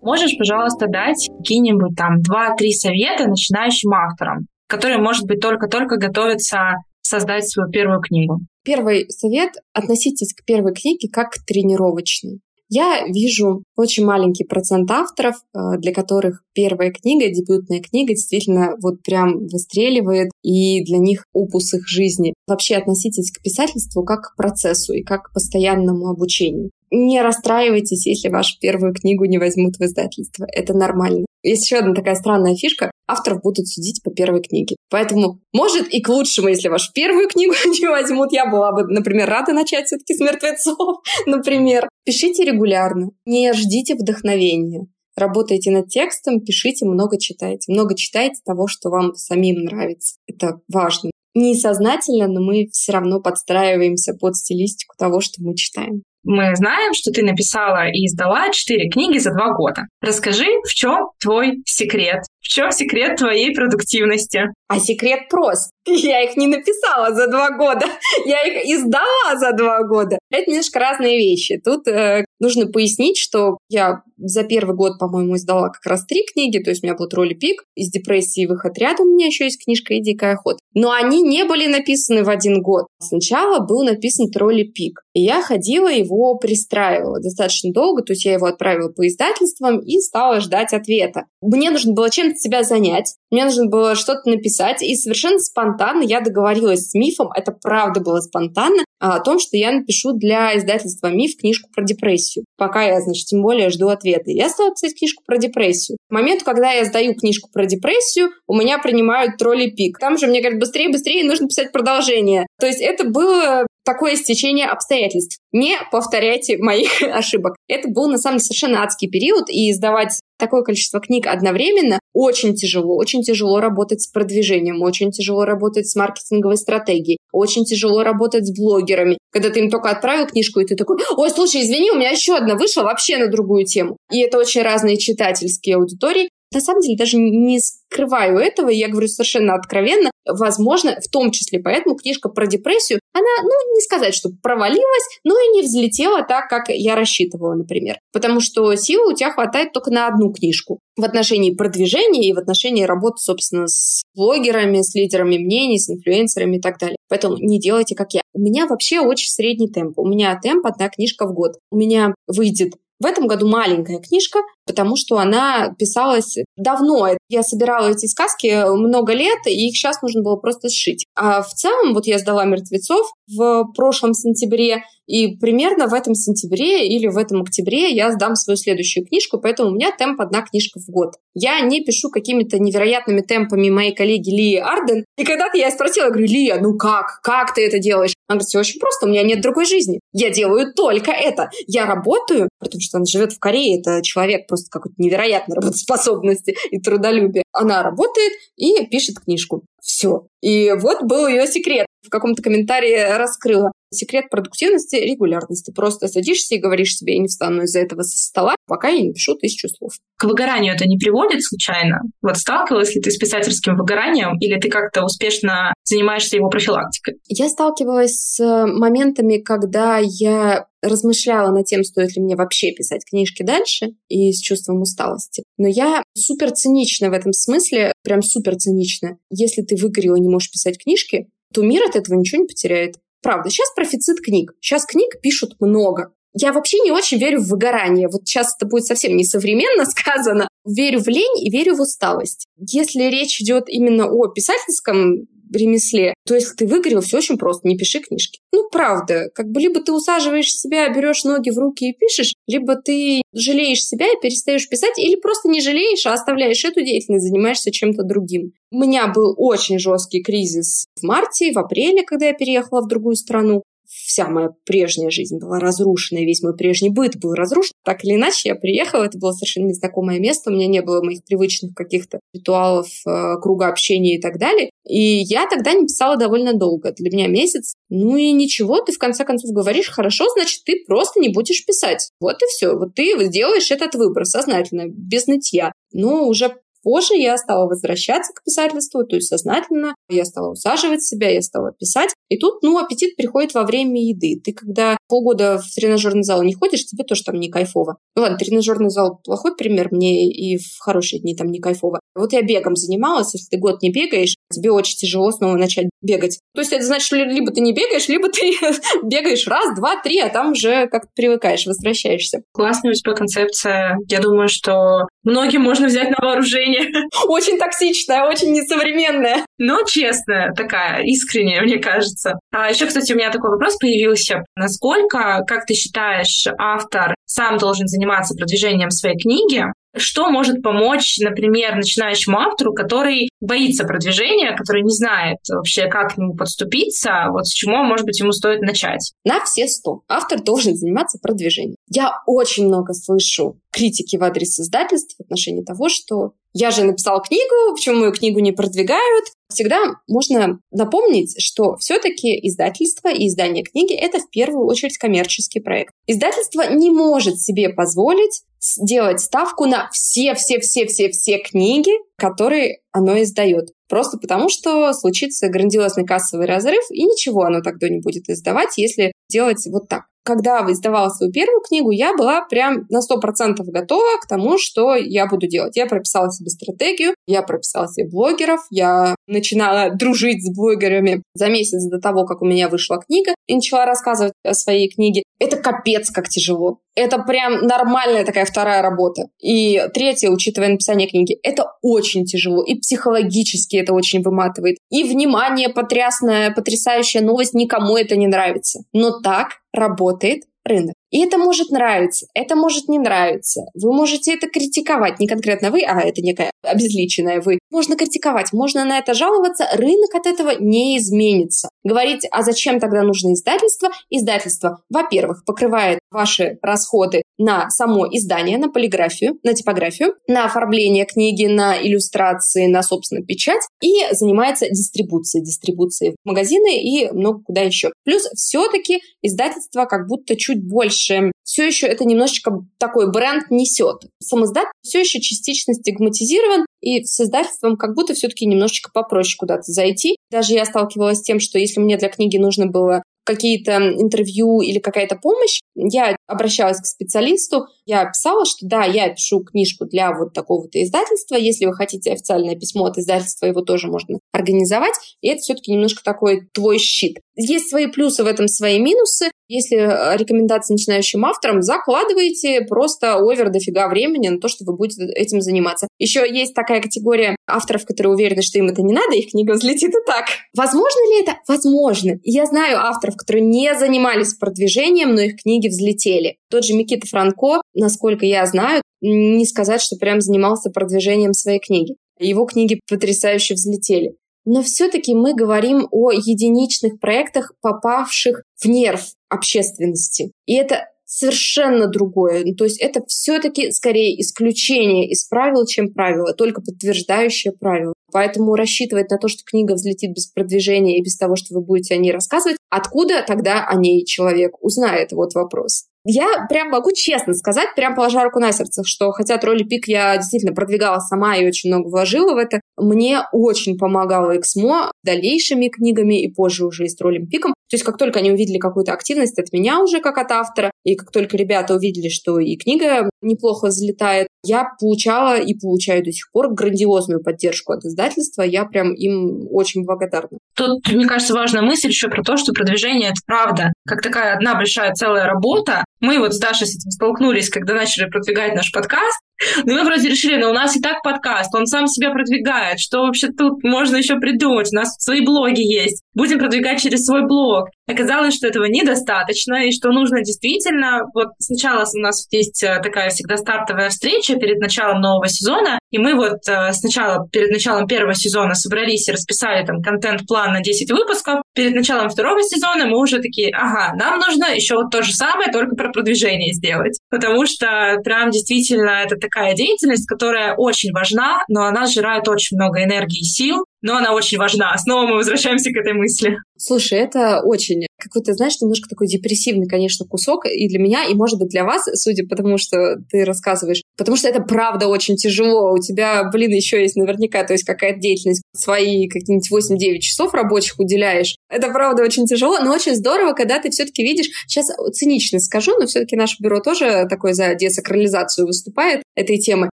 [SPEAKER 3] Можешь, пожалуйста, дать какие-нибудь там два-три совета начинающим авторам, которые, может быть, только-только готовятся создать свою первую книгу?
[SPEAKER 1] Первый совет — относитесь к первой книге как к тренировочной. Я вижу очень маленький процент авторов, э, для которых первая книга, дебютная книга действительно вот прям выстреливает, и для них опус их жизни. Вообще относитесь к писательству как к процессу и как к постоянному обучению. Не расстраивайтесь, если вашу первую книгу не возьмут в издательство. Это нормально. Есть еще одна такая странная фишка. Авторов будут судить по первой книге. Поэтому, может, и к лучшему, если вашу первую книгу не возьмут. Я была бы, например, рада начать все-таки с мертвецов, например. Пишите регулярно. Не ждите вдохновения. Работайте над текстом, пишите, много читайте. Много читайте того, что вам самим нравится. Это важно. Несознательно, но мы все равно подстраиваемся под стилистику того, что мы читаем.
[SPEAKER 3] Мы знаем, что ты написала и издала четыре книги за два года. Расскажи, в чем твой секрет? В чем секрет твоей продуктивности?
[SPEAKER 1] А секрет прост. Я их не написала за два года. Я их издала за два года. Это немножко разные вещи. Тут э, нужно пояснить, что я за первый год, по-моему, издала как раз три книги. То есть у меня был тролли пик. Из депрессии выход рядом у меня еще есть книжка и дикая охота. Но они не были написаны в один год. Сначала был написан тролли пик. И я ходила его пристраивала достаточно долго. То есть я его отправила по издательствам и стала ждать ответа. Мне нужно было чем-то себя занять. Мне нужно было что-то написать. И совершенно спонтанно я договорилась с Мифом, это правда было спонтанно, а, о том, что я напишу для издательства Миф книжку про депрессию. Пока я, значит, тем более жду ответа. Я стала писать книжку про депрессию. К моменту, когда я сдаю книжку про депрессию, у меня принимают тролли пик. Там же мне говорят, быстрее, быстрее, нужно писать продолжение. То есть это было такое стечение обстоятельств. Не повторяйте моих ошибок. Это был, на самом деле, совершенно адский период, и издавать такое количество книг одновременно очень тяжело. Очень тяжело работать с продвижением, очень тяжело работать с маркетинговой стратегией, очень тяжело работать с блогерами. Когда ты им только отправил книжку, и ты такой, ой, слушай, извини, у меня еще одна вышла вообще на другую тему. И это очень разные читательские аудитории на самом деле даже не скрываю этого, я говорю совершенно откровенно. Возможно, в том числе поэтому книжка про депрессию, она, ну, не сказать, что провалилась, но и не взлетела так, как я рассчитывала, например. Потому что силы у тебя хватает только на одну книжку в отношении продвижения и в отношении работы, собственно, с блогерами, с лидерами мнений, с инфлюенсерами и так далее. Поэтому не делайте, как я. У меня вообще очень средний темп. У меня темп одна книжка в год. У меня выйдет в этом году маленькая книжка, потому что она писалась давно. Я собирала эти сказки много лет, и их сейчас нужно было просто сшить. А в целом, вот я сдала «Мертвецов» в прошлом сентябре, и примерно в этом сентябре или в этом октябре я сдам свою следующую книжку, поэтому у меня темп одна книжка в год. Я не пишу какими-то невероятными темпами моей коллеги Лии Арден. И когда-то я спросила, говорю, Лия, ну как? Как ты это делаешь? Она говорит, все очень просто, у меня нет другой жизни. Я делаю только это. Я работаю, потому что она живет в Корее, это человек просто какой-то невероятной работоспособности и трудолюбия. Она работает и пишет книжку. Все. И вот был ее секрет. В каком-то комментарии раскрыла. Секрет продуктивности — регулярности. Просто садишься и говоришь себе, я не встану из-за этого со стола, пока я не пишу тысячу слов.
[SPEAKER 3] К выгоранию это не приводит случайно? Вот сталкивалась ли ты с писательским выгоранием, или ты как-то успешно занимаешься его профилактикой?
[SPEAKER 1] Я сталкивалась с моментами, когда я размышляла над тем, стоит ли мне вообще писать книжки дальше, и с чувством усталости. Но я супер цинична в этом смысле, прям супер цинична. Если ты выгорела и не можешь писать книжки, то мир от этого ничего не потеряет. Правда, сейчас профицит книг. Сейчас книг пишут много. Я вообще не очень верю в выгорание. Вот сейчас это будет совсем несовременно сказано. Верю в лень и верю в усталость. Если речь идет именно о писательском ремесле. То есть ты выгорел, все очень просто, не пиши книжки. Ну, правда, как бы либо ты усаживаешь себя, берешь ноги в руки и пишешь, либо ты жалеешь себя и перестаешь писать, или просто не жалеешь, а оставляешь эту деятельность, занимаешься чем-то другим. У меня был очень жесткий кризис в марте, в апреле, когда я переехала в другую страну вся моя прежняя жизнь была разрушена, и весь мой прежний быт был разрушен. Так или иначе, я приехала, это было совершенно незнакомое место, у меня не было моих привычных каких-то ритуалов, э, круга общения и так далее. И я тогда не писала довольно долго. Для меня месяц. Ну и ничего, ты в конце концов говоришь, хорошо, значит, ты просто не будешь писать. Вот и все. Вот ты сделаешь этот выбор сознательно, без нытья. Но уже Позже я стала возвращаться к писательству, то есть сознательно я стала усаживать себя, я стала писать. И тут, ну, аппетит приходит во время еды. Ты когда полгода в тренажерный зал не ходишь, тебе тоже там не кайфово. Ну ладно, тренажерный зал плохой пример, мне и в хорошие дни там не кайфово. Вот я бегом занималась, если ты год не бегаешь, тебе очень тяжело снова начать бегать. То есть это значит, либо ты не бегаешь, либо ты бегаешь раз, два, три, а там уже как-то привыкаешь, возвращаешься.
[SPEAKER 3] Классная у тебя концепция. Я думаю, что многим можно взять на вооружение.
[SPEAKER 1] Очень токсичная, очень несовременная.
[SPEAKER 3] Но честная, такая, искренняя, мне кажется. А еще, кстати, у меня такой вопрос появился. Насколько, как ты считаешь, автор сам должен заниматься продвижением своей книги, что может помочь, например, начинающему автору, который боится продвижения, который не знает вообще, как к нему подступиться, вот с чего, может быть, ему стоит начать?
[SPEAKER 1] На все сто. Автор должен заниматься продвижением. Я очень много слышу критики в адрес издательств в отношении того, что я же написал книгу, почему мою книгу не продвигают. Всегда можно напомнить, что все-таки издательство и издание книги — это в первую очередь коммерческий проект. Издательство не может себе позволить сделать ставку на все-все-все-все-все книги, которые оно издает. Просто потому, что случится грандиозный кассовый разрыв, и ничего оно тогда не будет издавать, если делать вот так когда издавала свою первую книгу, я была прям на 100% готова к тому, что я буду делать. Я прописала себе стратегию, я прописала себе блогеров, я начинала дружить с блогерами за месяц до того, как у меня вышла книга, и начала рассказывать о своей книге. Это капец как тяжело. Это прям нормальная такая вторая работа. И третье, учитывая написание книги, это очень тяжело. И психологически это очень выматывает. И внимание, потрясная, потрясающая новость, никому это не нравится. Но так работает рынок. И это может нравиться, это может не нравиться. Вы можете это критиковать, не конкретно вы, а это некая обезличенная вы. Можно критиковать, можно на это жаловаться, рынок от этого не изменится. Говорить, а зачем тогда нужно издательство? Издательство, во-первых, покрывает ваши расходы на само издание, на полиграфию, на типографию, на оформление книги, на иллюстрации, на, собственно, печать и занимается дистрибуцией, дистрибуцией в магазины и много куда еще. Плюс все-таки издательство как будто чуть больше, все еще это немножечко такой бренд несет. Сам издат все еще частично стигматизирован, и с издательством как будто все-таки немножечко попроще куда-то зайти. Даже я сталкивалась с тем, что если мне для книги нужно было какие-то интервью или какая-то помощь, я обращалась к специалисту, я писала, что да, я пишу книжку для вот такого-то издательства, если вы хотите официальное письмо от издательства, его тоже можно организовать, и это все-таки немножко такой твой щит. Есть свои плюсы в этом, свои минусы. Если э, рекомендации начинающим авторам, закладывайте просто овер дофига времени на то, что вы будете этим заниматься. Еще есть такая категория авторов, которые уверены, что им это не надо, их книга взлетит и так. Возможно ли это? Возможно. Я знаю авторов, которые не занимались продвижением, но их книги взлетели. Тот же Микита Франко, насколько я знаю, не сказать, что прям занимался продвижением своей книги. Его книги потрясающе взлетели. Но все-таки мы говорим о единичных проектах, попавших в нерв общественности. И это совершенно другое. Ну, то есть это все-таки скорее исключение из правил, чем правило, только подтверждающее правило. Поэтому рассчитывать на то, что книга взлетит без продвижения и без того, что вы будете о ней рассказывать, откуда тогда о ней человек узнает? Вот вопрос. Я прям могу честно сказать, прям положа руку на сердце, что хотя тролли пик я действительно продвигала сама и очень много вложила в это, мне очень помогало Эксмо дальнейшими книгами и позже уже и с троллем пиком. То есть как только они увидели какую-то активность от меня уже как от автора, и как только ребята увидели, что и книга неплохо взлетает, я получала и получаю до сих пор грандиозную поддержку от издательства. Я прям им очень благодарна.
[SPEAKER 3] Тут, мне кажется, важная мысль еще про то, что продвижение — это правда. Как такая одна большая целая работа. Мы вот с Дашей с этим столкнулись, когда начали продвигать наш подкаст. Ну, мы вроде решили, но у нас и так подкаст, он сам себя продвигает. Что вообще тут можно еще придумать? У нас свои блоги есть. Будем продвигать через свой блог. Оказалось, что этого недостаточно, и что нужно действительно... Вот сначала у нас есть э, такая всегда стартовая встреча перед началом нового сезона, и мы вот э, сначала, перед началом первого сезона собрались и расписали там контент-план на 10 выпусков. Перед началом второго сезона мы уже такие, ага, нам нужно еще вот то же самое, только про продвижение сделать. Потому что прям действительно это такая деятельность, которая очень важна, но она сжирает очень много энергии и сил, но она очень важна. Снова мы возвращаемся к этой мысли.
[SPEAKER 1] Слушай, это очень какой-то, знаешь, немножко такой депрессивный, конечно, кусок и для меня, и, может быть, для вас, судя по тому, что ты рассказываешь. Потому что это правда очень тяжело. У тебя, блин, еще есть наверняка, то есть какая-то деятельность, свои какие-нибудь 8-9 часов рабочих уделяешь. Это правда очень тяжело, но очень здорово, когда ты все-таки видишь, сейчас цинично скажу, но все-таки наше бюро тоже такое за десакрализацию выступает этой темы.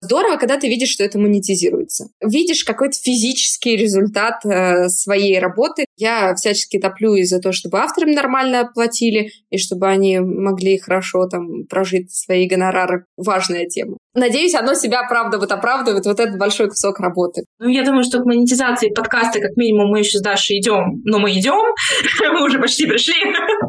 [SPEAKER 1] Здорово, когда ты видишь, что это монетизируется. Видишь какой-то физический результат э, своей работы. Я всячески топлю и за то, чтобы авторам нормально платили, и чтобы они могли хорошо там прожить свои гонорары. Важная тема. Надеюсь, оно себя, правда, вот оправдывает вот этот большой кусок работы.
[SPEAKER 3] Ну, я думаю, что к монетизации подкаста, как минимум, мы еще с Дашей идем, но мы идем, мы уже почти пришли.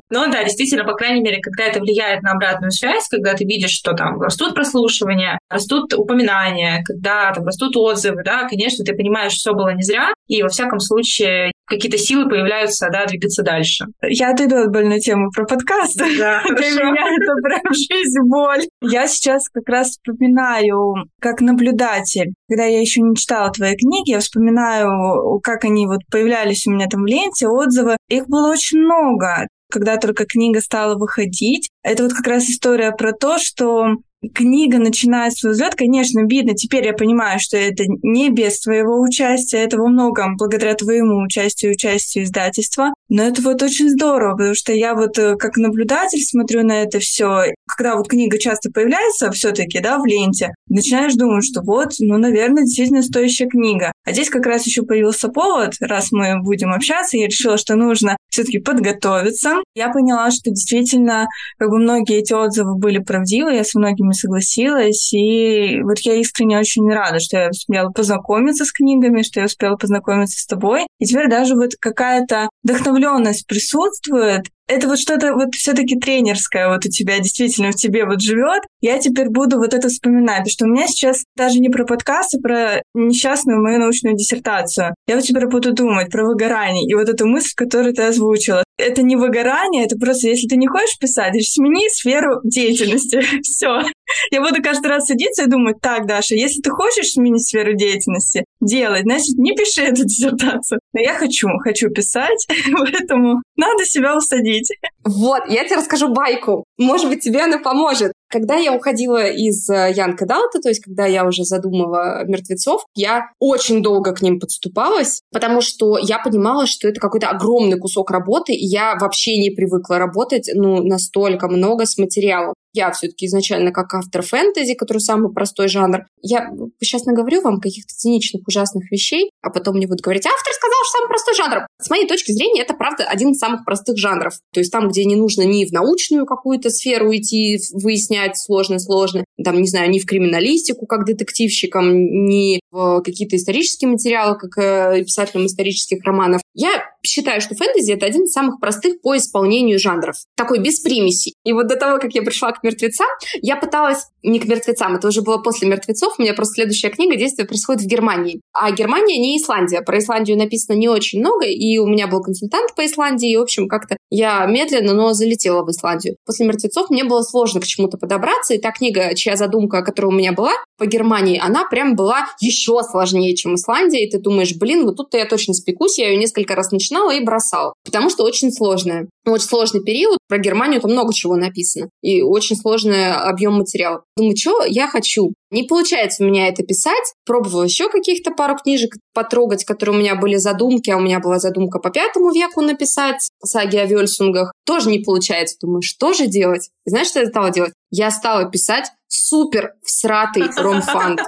[SPEAKER 3] Но да, действительно, по крайней мере, когда это влияет на обратную связь, когда ты видишь, что там растут прослушивания, растут упоминания, когда там растут отзывы, да, конечно, ты понимаешь, что все было не зря, и во всяком случае какие-то силы появляются, да, двигаться дальше.
[SPEAKER 2] Я отойду от больной темы про подкасты.
[SPEAKER 3] Да,
[SPEAKER 2] Для меня это прям жизнь боль. Я сейчас как раз вспоминаю, как наблюдатель, когда я еще не читала твои книги, я вспоминаю, как они вот появлялись у меня там в ленте, отзывы. Их было очень много когда только книга стала выходить. Это вот как раз история про то, что книга начинает свой взлет, конечно, обидно. Теперь я понимаю, что это не без твоего участия, это во многом благодаря твоему участию участию издательства. Но это вот очень здорово, потому что я вот э, как наблюдатель смотрю на это все. Когда вот книга часто появляется все-таки, да, в ленте, начинаешь думать, что вот, ну, наверное, действительно стоящая книга. А здесь как раз еще появился повод, раз мы будем общаться, я решила, что нужно все-таки подготовиться. Я поняла, что действительно, как многие эти отзывы были правдивы, я с многими согласилась, и вот я искренне очень рада, что я успела познакомиться с книгами, что я успела познакомиться с тобой. И теперь даже вот какая-то вдохновленность присутствует, Это вот что-то вот все-таки тренерское вот у тебя действительно в тебе вот живет. Я теперь буду вот это вспоминать, потому что у меня сейчас даже не про подкасты, про несчастную мою научную диссертацию. Я вот теперь буду думать про выгорание и вот эту мысль, которую ты озвучила. Это не выгорание, это просто, если ты не хочешь писать, смени сферу деятельности. Все. Я буду каждый раз садиться и думать, так, Даша, если ты хочешь сменить сферу деятельности, делай, значит, не пиши эту диссертацию. Но я хочу, хочу писать, поэтому надо себя усадить.
[SPEAKER 1] Вот, я тебе расскажу байку. Может быть, тебе она поможет. Когда я уходила из Янка Далта, то есть когда я уже задумала мертвецов, я очень долго к ним подступалась, потому что я понимала, что это какой-то огромный кусок работы, и я вообще не привыкла работать ну, настолько много с материалом. Я все-таки изначально как автор фэнтези, который самый простой жанр. Я сейчас наговорю вам каких-то циничных, ужасных вещей, а потом мне будут говорить, автор сказал, что самый простой жанр. С моей точки зрения, это, правда, один из самых простых жанров. То есть там, где не нужно ни в научную какую-то сферу идти, выяснять сложно-сложно, там, не знаю, ни в криминалистику, как детективщикам, ни в какие-то исторические материалы, как э, писателям исторических романов. Я считаю, что фэнтези — это один из самых простых по исполнению жанров. Такой без примесей. И вот до того, как я пришла к мертвецам, я пыталась... Не к мертвецам, это уже было после мертвецов. У меня просто следующая книга действие происходит в Германии. А Германия не Исландия. Про Исландию написано не очень много, и у меня был консультант по Исландии, и, в общем, как-то я медленно, но залетела в Исландию. После мертвецов мне было сложно к чему-то подобраться, и та книга, чья задумка, которая у меня была по Германии, она прям была еще сложнее, чем Исландия, и ты думаешь, блин, вот тут-то я точно спекусь, я ее несколько раз начинала и бросала, потому что очень сложная. Очень сложный период, про Германию там много чего написано, и очень сложный объем материала. Думаю, что я хочу? Не получается у меня это писать. Пробовала еще каких-то пару книжек потрогать, которые у меня были задумки, а у меня была задумка по пятому веку написать саги о Вельсунгах. Тоже не получается. Думаю, что же делать? Знаешь, что я стала делать? Я стала писать супер всратый ромфант.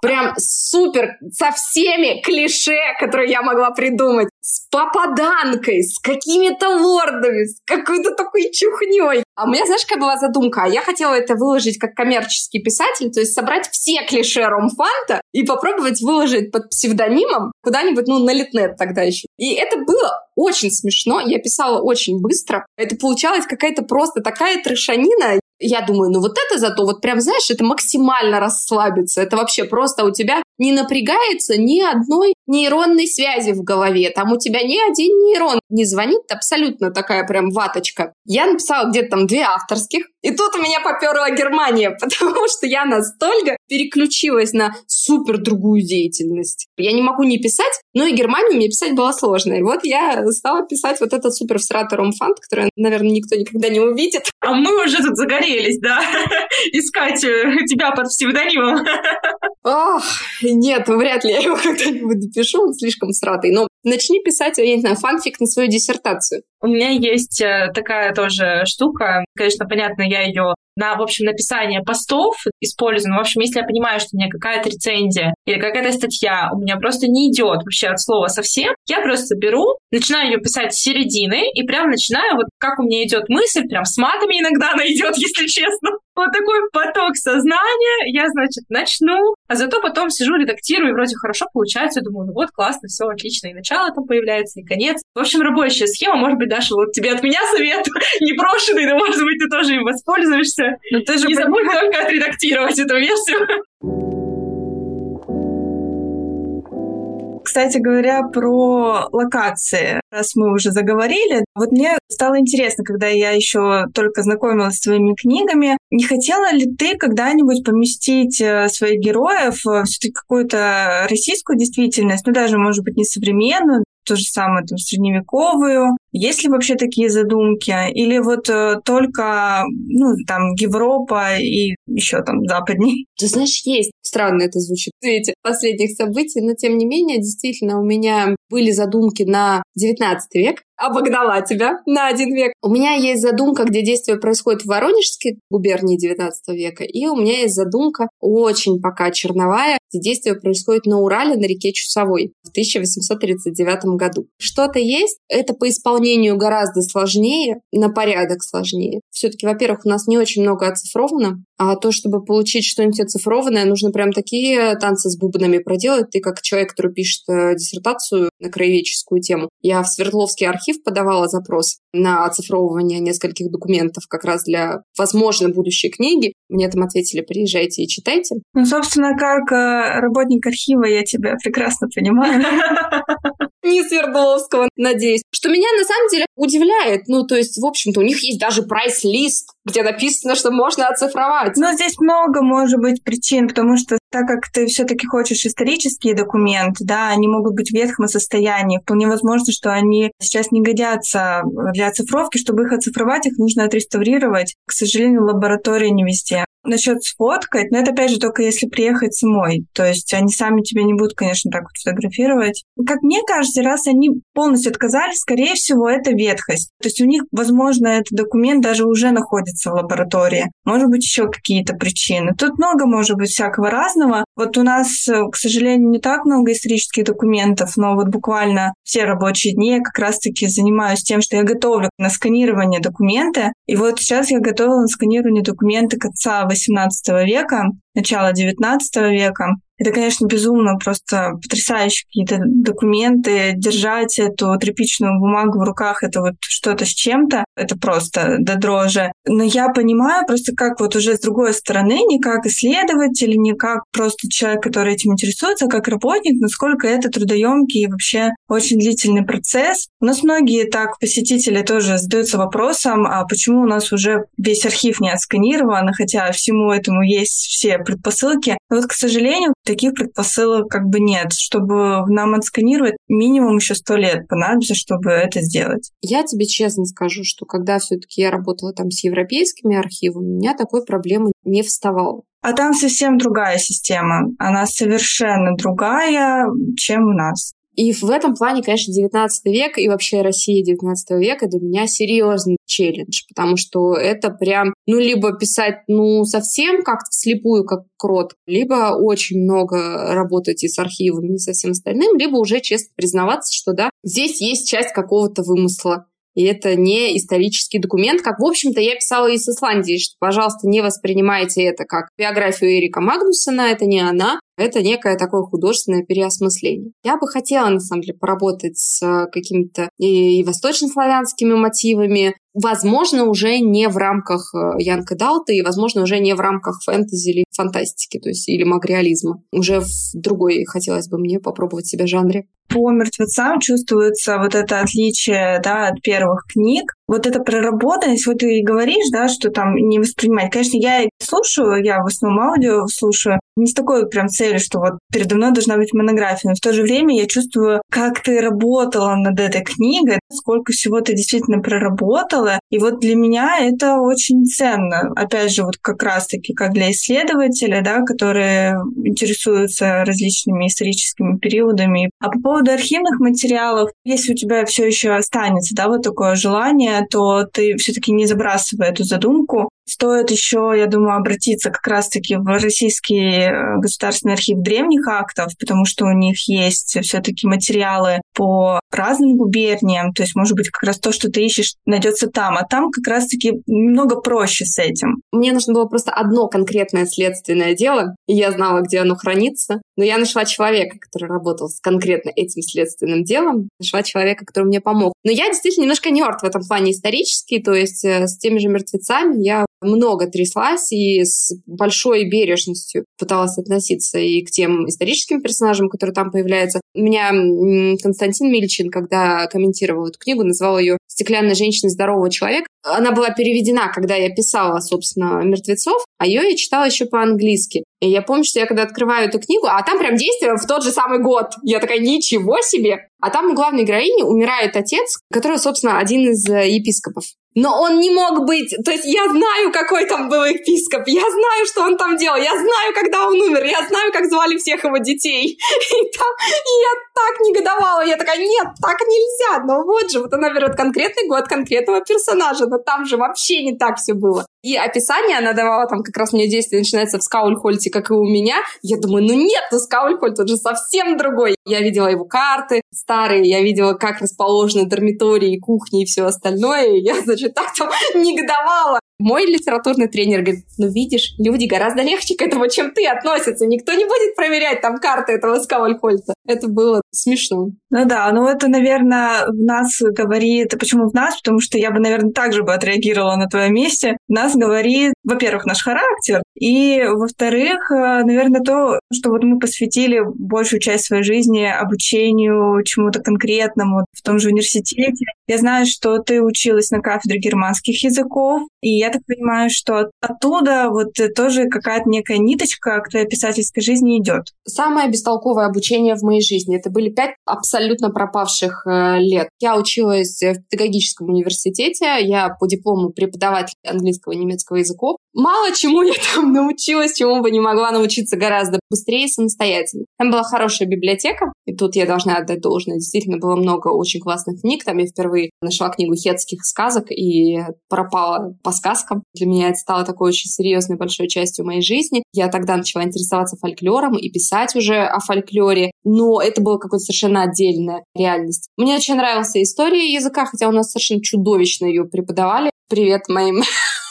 [SPEAKER 1] Прям супер со всеми клише, которые я могла придумать. С попаданкой, с какими-то лордами, с какой-то такой чухней. А у меня, знаешь, какая была задумка? Я хотела это выложить как коммерческий писатель, то есть собрать все клише ромфанта и попробовать выложить под псевдонимом куда-нибудь, ну, на Литнет тогда еще. И это было очень смешно. Я писала очень быстро. Это получалась какая-то просто такая трешанина я думаю, ну вот это зато вот прям, знаешь, это максимально расслабиться. Это вообще просто у тебя не напрягается ни одной нейронной связи в голове. Там у тебя ни один нейрон не звонит, абсолютно такая прям ваточка. Я написала где-то там две авторских, и тут у меня поперла Германия, потому что я настолько переключилась на супер другую деятельность. Я не могу не писать, но и Германию мне писать было сложно. И вот я стала писать вот этот супер всратый фант, который, наверное, никто никогда не увидит.
[SPEAKER 3] А мы уже тут загорелись, да? Искать э, тебя под псевдонимом.
[SPEAKER 1] Ох, нет, вряд ли я его когда-нибудь допишу, он слишком сратый. Но начни писать, я не знаю, фанфик на свою диссертацию.
[SPEAKER 3] У меня есть э, такая тоже штука. Конечно, понятно, я ее на, в общем, написание постов использую. Но, в общем, если я понимаю, что у меня какая-то рецензия или какая-то статья у меня просто не идет вообще от слова совсем, я просто беру, начинаю ее писать с середины и прям начинаю, вот как у меня идет мысль, прям с матами иногда она идет, если честно. Вот такой поток сознания, я, значит, начну, а зато потом сижу, редактирую, и вроде хорошо получается, думаю, ну вот, классно, все отлично, и начало там появляется, и конец. В общем, рабочая схема, может быть, Даша, вот тебе от меня совет непрошенный, но, может быть, ты тоже им воспользуешься. Но ты же Не забудь только отредактировать эту версию.
[SPEAKER 2] Кстати говоря, про локации, раз мы уже заговорили, вот мне стало интересно, когда я еще только знакомилась с твоими книгами, не хотела ли ты когда-нибудь поместить э, своих героев в все-таки какую-то российскую действительность, ну даже, может быть, не современную, то же самое там средневековую? Есть ли вообще такие задумки? Или вот э, только, ну, там, Европа и еще там западней?
[SPEAKER 1] Ты знаешь, есть. Странно это звучит. Эти последних событий, но тем не менее, действительно, у меня были задумки на 19 век, обогнала тебя на один век. У меня есть задумка, где действие происходит в Воронежской губернии 19 века, и у меня есть задумка очень пока черновая, где действие происходит на Урале на реке Чусовой в 1839 году. Что-то есть, это по исполнению сравнению гораздо сложнее, на порядок сложнее. Все-таки, во-первых, у нас не очень много оцифровано, а то, чтобы получить что-нибудь оцифрованное, нужно прям такие танцы с бубнами проделать. Ты как человек, который пишет э, диссертацию на краеведческую тему. Я в Свердловский архив подавала запрос на оцифровывание нескольких документов как раз для, возможно, будущей книги. Мне там ответили, приезжайте и читайте.
[SPEAKER 2] Ну, собственно, как э, работник архива я тебя прекрасно понимаю.
[SPEAKER 1] Не Свердловского, надеюсь. Что меня на самом деле удивляет. Ну, то есть, в общем-то, у них есть даже прайс-лист, где написано, что можно оцифровать.
[SPEAKER 2] Но здесь много может быть причин, потому что так как ты все-таки хочешь исторические документы, да, они могут быть в ветхом состоянии. Вполне возможно, что они сейчас не годятся для оцифровки. Чтобы их оцифровать, их нужно отреставрировать. К сожалению, лаборатория не везде. Насчет сфоткать, но это опять же только если приехать самой. То есть они сами тебя не будут, конечно, так вот фотографировать. Как мне кажется, раз они полностью отказались, скорее всего, это ветхость. То есть у них, возможно, этот документ даже уже находится в лаборатории. Может быть, еще какие-то причины. Тут много, может быть, всякого разного. Вот у нас, к сожалению, не так много исторических документов, но вот буквально все рабочие дни я как раз-таки занимаюсь тем, что я готовлю на сканирование документы. И вот сейчас я готовила на сканирование документы конца XVIII века, начала XIX века. Это, конечно, безумно, просто потрясающие какие-то документы. Держать эту тряпичную бумагу в руках — это вот что-то с чем-то. Это просто до дрожи. Но я понимаю просто как вот уже с другой стороны, не как исследователь, не как просто человек, который этим интересуется, а как работник, насколько это трудоемкий и вообще очень длительный процесс. У нас многие так посетители тоже задаются вопросом, а почему у нас уже весь архив не отсканирован, хотя всему этому есть все предпосылки. Но вот, к сожалению, таких предпосылок как бы нет. Чтобы нам отсканировать, минимум еще сто лет понадобится, чтобы это сделать.
[SPEAKER 1] Я тебе честно скажу, что когда все-таки я работала там с европейскими архивами, у меня такой проблемы не вставало.
[SPEAKER 2] А там совсем другая система. Она совершенно другая, чем у нас.
[SPEAKER 1] И в этом плане, конечно, 19 век и вообще Россия 19 века для меня серьезный челлендж, потому что это прям, ну, либо писать, ну, совсем как-то вслепую, как крот, либо очень много работать и с архивами, и со всем остальным, либо уже честно признаваться, что, да, здесь есть часть какого-то вымысла. И это не исторический документ, как, в общем-то, я писала и с Исландии, что, пожалуйста, не воспринимайте это как биографию Эрика Магнусона, это не она, это некое такое художественное переосмысление. Я бы хотела, на самом деле, поработать с какими-то и, и восточнославянскими мотивами, возможно, уже не в рамках э, Янка Далта и, возможно, уже не в рамках фэнтези или фантастики, то есть или магреализма. Уже в другой хотелось бы мне попробовать себя жанре.
[SPEAKER 2] По мертвецам чувствуется вот это отличие да, от первых книг. Вот эта проработанность, вот ты и говоришь, да, что там не воспринимать. Конечно, я слушаю, я в основном аудио слушаю, не с такой прям целью, что вот передо мной должна быть монография, но в то же время я чувствую, как ты работала над этой книгой, сколько всего ты действительно проработала. И вот для меня это очень ценно. Опять же, вот как раз-таки как для исследователя, да, которые интересуются различными историческими периодами. А по поводу архивных материалов, если у тебя все еще останется, да, вот такое желание, то ты все-таки не забрасывай эту задумку, Стоит еще, я думаю, обратиться как раз-таки в Российский э, государственный архив древних актов, потому что у них есть все-таки материалы по разным губерниям, то есть, может быть, как раз то, что ты ищешь, найдется там, а там как раз-таки немного проще с этим.
[SPEAKER 1] Мне нужно было просто одно конкретное следственное дело, и я знала, где оно хранится, но я нашла человека, который работал с конкретно этим следственным делом, нашла человека, который мне помог. Но я действительно немножко нерд в этом плане исторический, то есть э, с теми же мертвецами я много тряслась и с большой бережностью пыталась относиться и к тем историческим персонажам, которые там появляются. У меня Константин Мильчин, когда комментировал эту книгу, назвал ее «Стеклянная женщина здорового человека». Она была переведена, когда я писала, собственно, «Мертвецов», а ее я читала еще по-английски. И я помню, что я когда открываю эту книгу, а там прям действие в тот же самый год. Я такая, ничего себе! А там у главной героини умирает отец, который, собственно, один из э, епископов. Но он не мог быть... То есть я знаю, какой там был епископ, я знаю, что он там делал, я знаю, когда он умер, я знаю, как звали всех его детей. И, там, и я так негодовала, я такая, нет, так нельзя. Но вот же, вот она берет конкретный год конкретного персонажа, но там же вообще не так все было. И описание она давала, там как раз у меня действие начинается в Скаульхольте, как и у меня. Я думаю, ну нет, ну Скаульхольт, он же совсем другой. Я видела его карты старые, я видела, как расположены дармитории, кухни и все остальное. И я, значит, так там негодовала. Мой литературный тренер говорит, ну видишь, люди гораздо легче к этому, чем ты относятся. Никто не будет проверять там карты этого Скаульхольта. Это было смешно.
[SPEAKER 2] Ну да, ну это, наверное, в нас говорит... Почему в нас? Потому что я бы, наверное, также бы отреагировала на твоем месте. В нас говорит, во-первых, наш характер, и, во-вторых, э, наверное, то, что вот мы посвятили большую часть своей жизни обучению чему-то конкретному в том же университете. Я знаю, что ты училась на кафедре германских языков, и я так понимаю, что оттуда вот тоже какая-то некая ниточка к твоей писательской жизни идет.
[SPEAKER 1] Самое бестолковое обучение в моей жизни. Это были пять абсолютно пропавших э, лет. Я училась в педагогическом университете, я по диплому преподаватель английского и немецкого языков. Мало чему я там научилась, чему бы не могла научиться гораздо быстрее самостоятельно. Там была хорошая библиотека, и тут я должна отдать должное. Действительно, было много очень классных книг. Там я впервые нашла книгу хетских сказок и пропала по сказкам. Для меня это стало такой очень серьезной большой частью моей жизни. Я тогда начала интересоваться фольклором и писать уже о фольклоре, но это была какая-то совершенно отдельная реальность. Мне очень нравилась история языка, хотя у нас совершенно чудовищно ее преподавали. Привет моим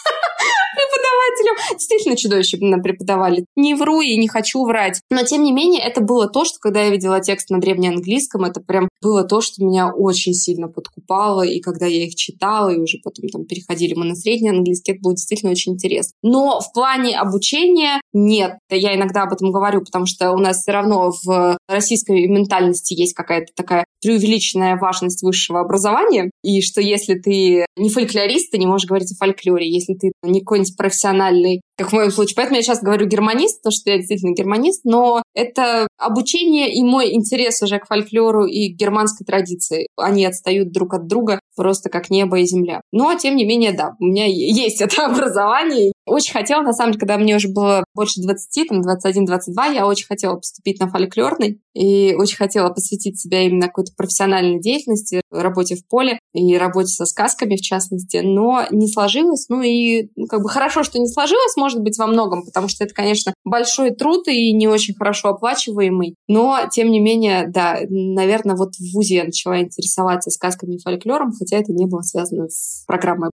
[SPEAKER 1] образователем преподавателем. Действительно чудовищно преподавали. Не вру и не хочу врать. Но, тем не менее, это было то, что, когда я видела текст на древнеанглийском, это прям было то, что меня очень сильно подкупало. И когда я их читала, и уже потом там переходили мы на средний английский, это было действительно очень интересно. Но в плане обучения нет. Я иногда об этом говорю, потому что у нас все равно в российской ментальности есть какая-то такая преувеличенная важность высшего образования, и что если ты не фольклорист, ты не можешь говорить о фольклоре. Если ты не какой-нибудь профессиональный как в моем случае. Поэтому я сейчас говорю германист, потому что я действительно германист, но это обучение и мой интерес уже к фольклору и германской традиции. Они отстают друг от друга просто как небо и земля. Но, тем не менее, да, у меня есть это образование. Очень хотела, на самом деле, когда мне уже было больше 20, там 21-22, я очень хотела поступить на фольклорный и очень хотела посвятить себя именно какой-то профессиональной деятельности, работе в поле и работе со сказками, в частности, но не сложилось. Ну и ну, как бы хорошо, что не сложилось, может быть, во многом, потому что это, конечно, большой труд и не очень хорошо оплачиваемый. Но, тем не менее, да, наверное, вот в ВУЗе я начала интересоваться сказками и фольклором, хотя это не было связано с программой.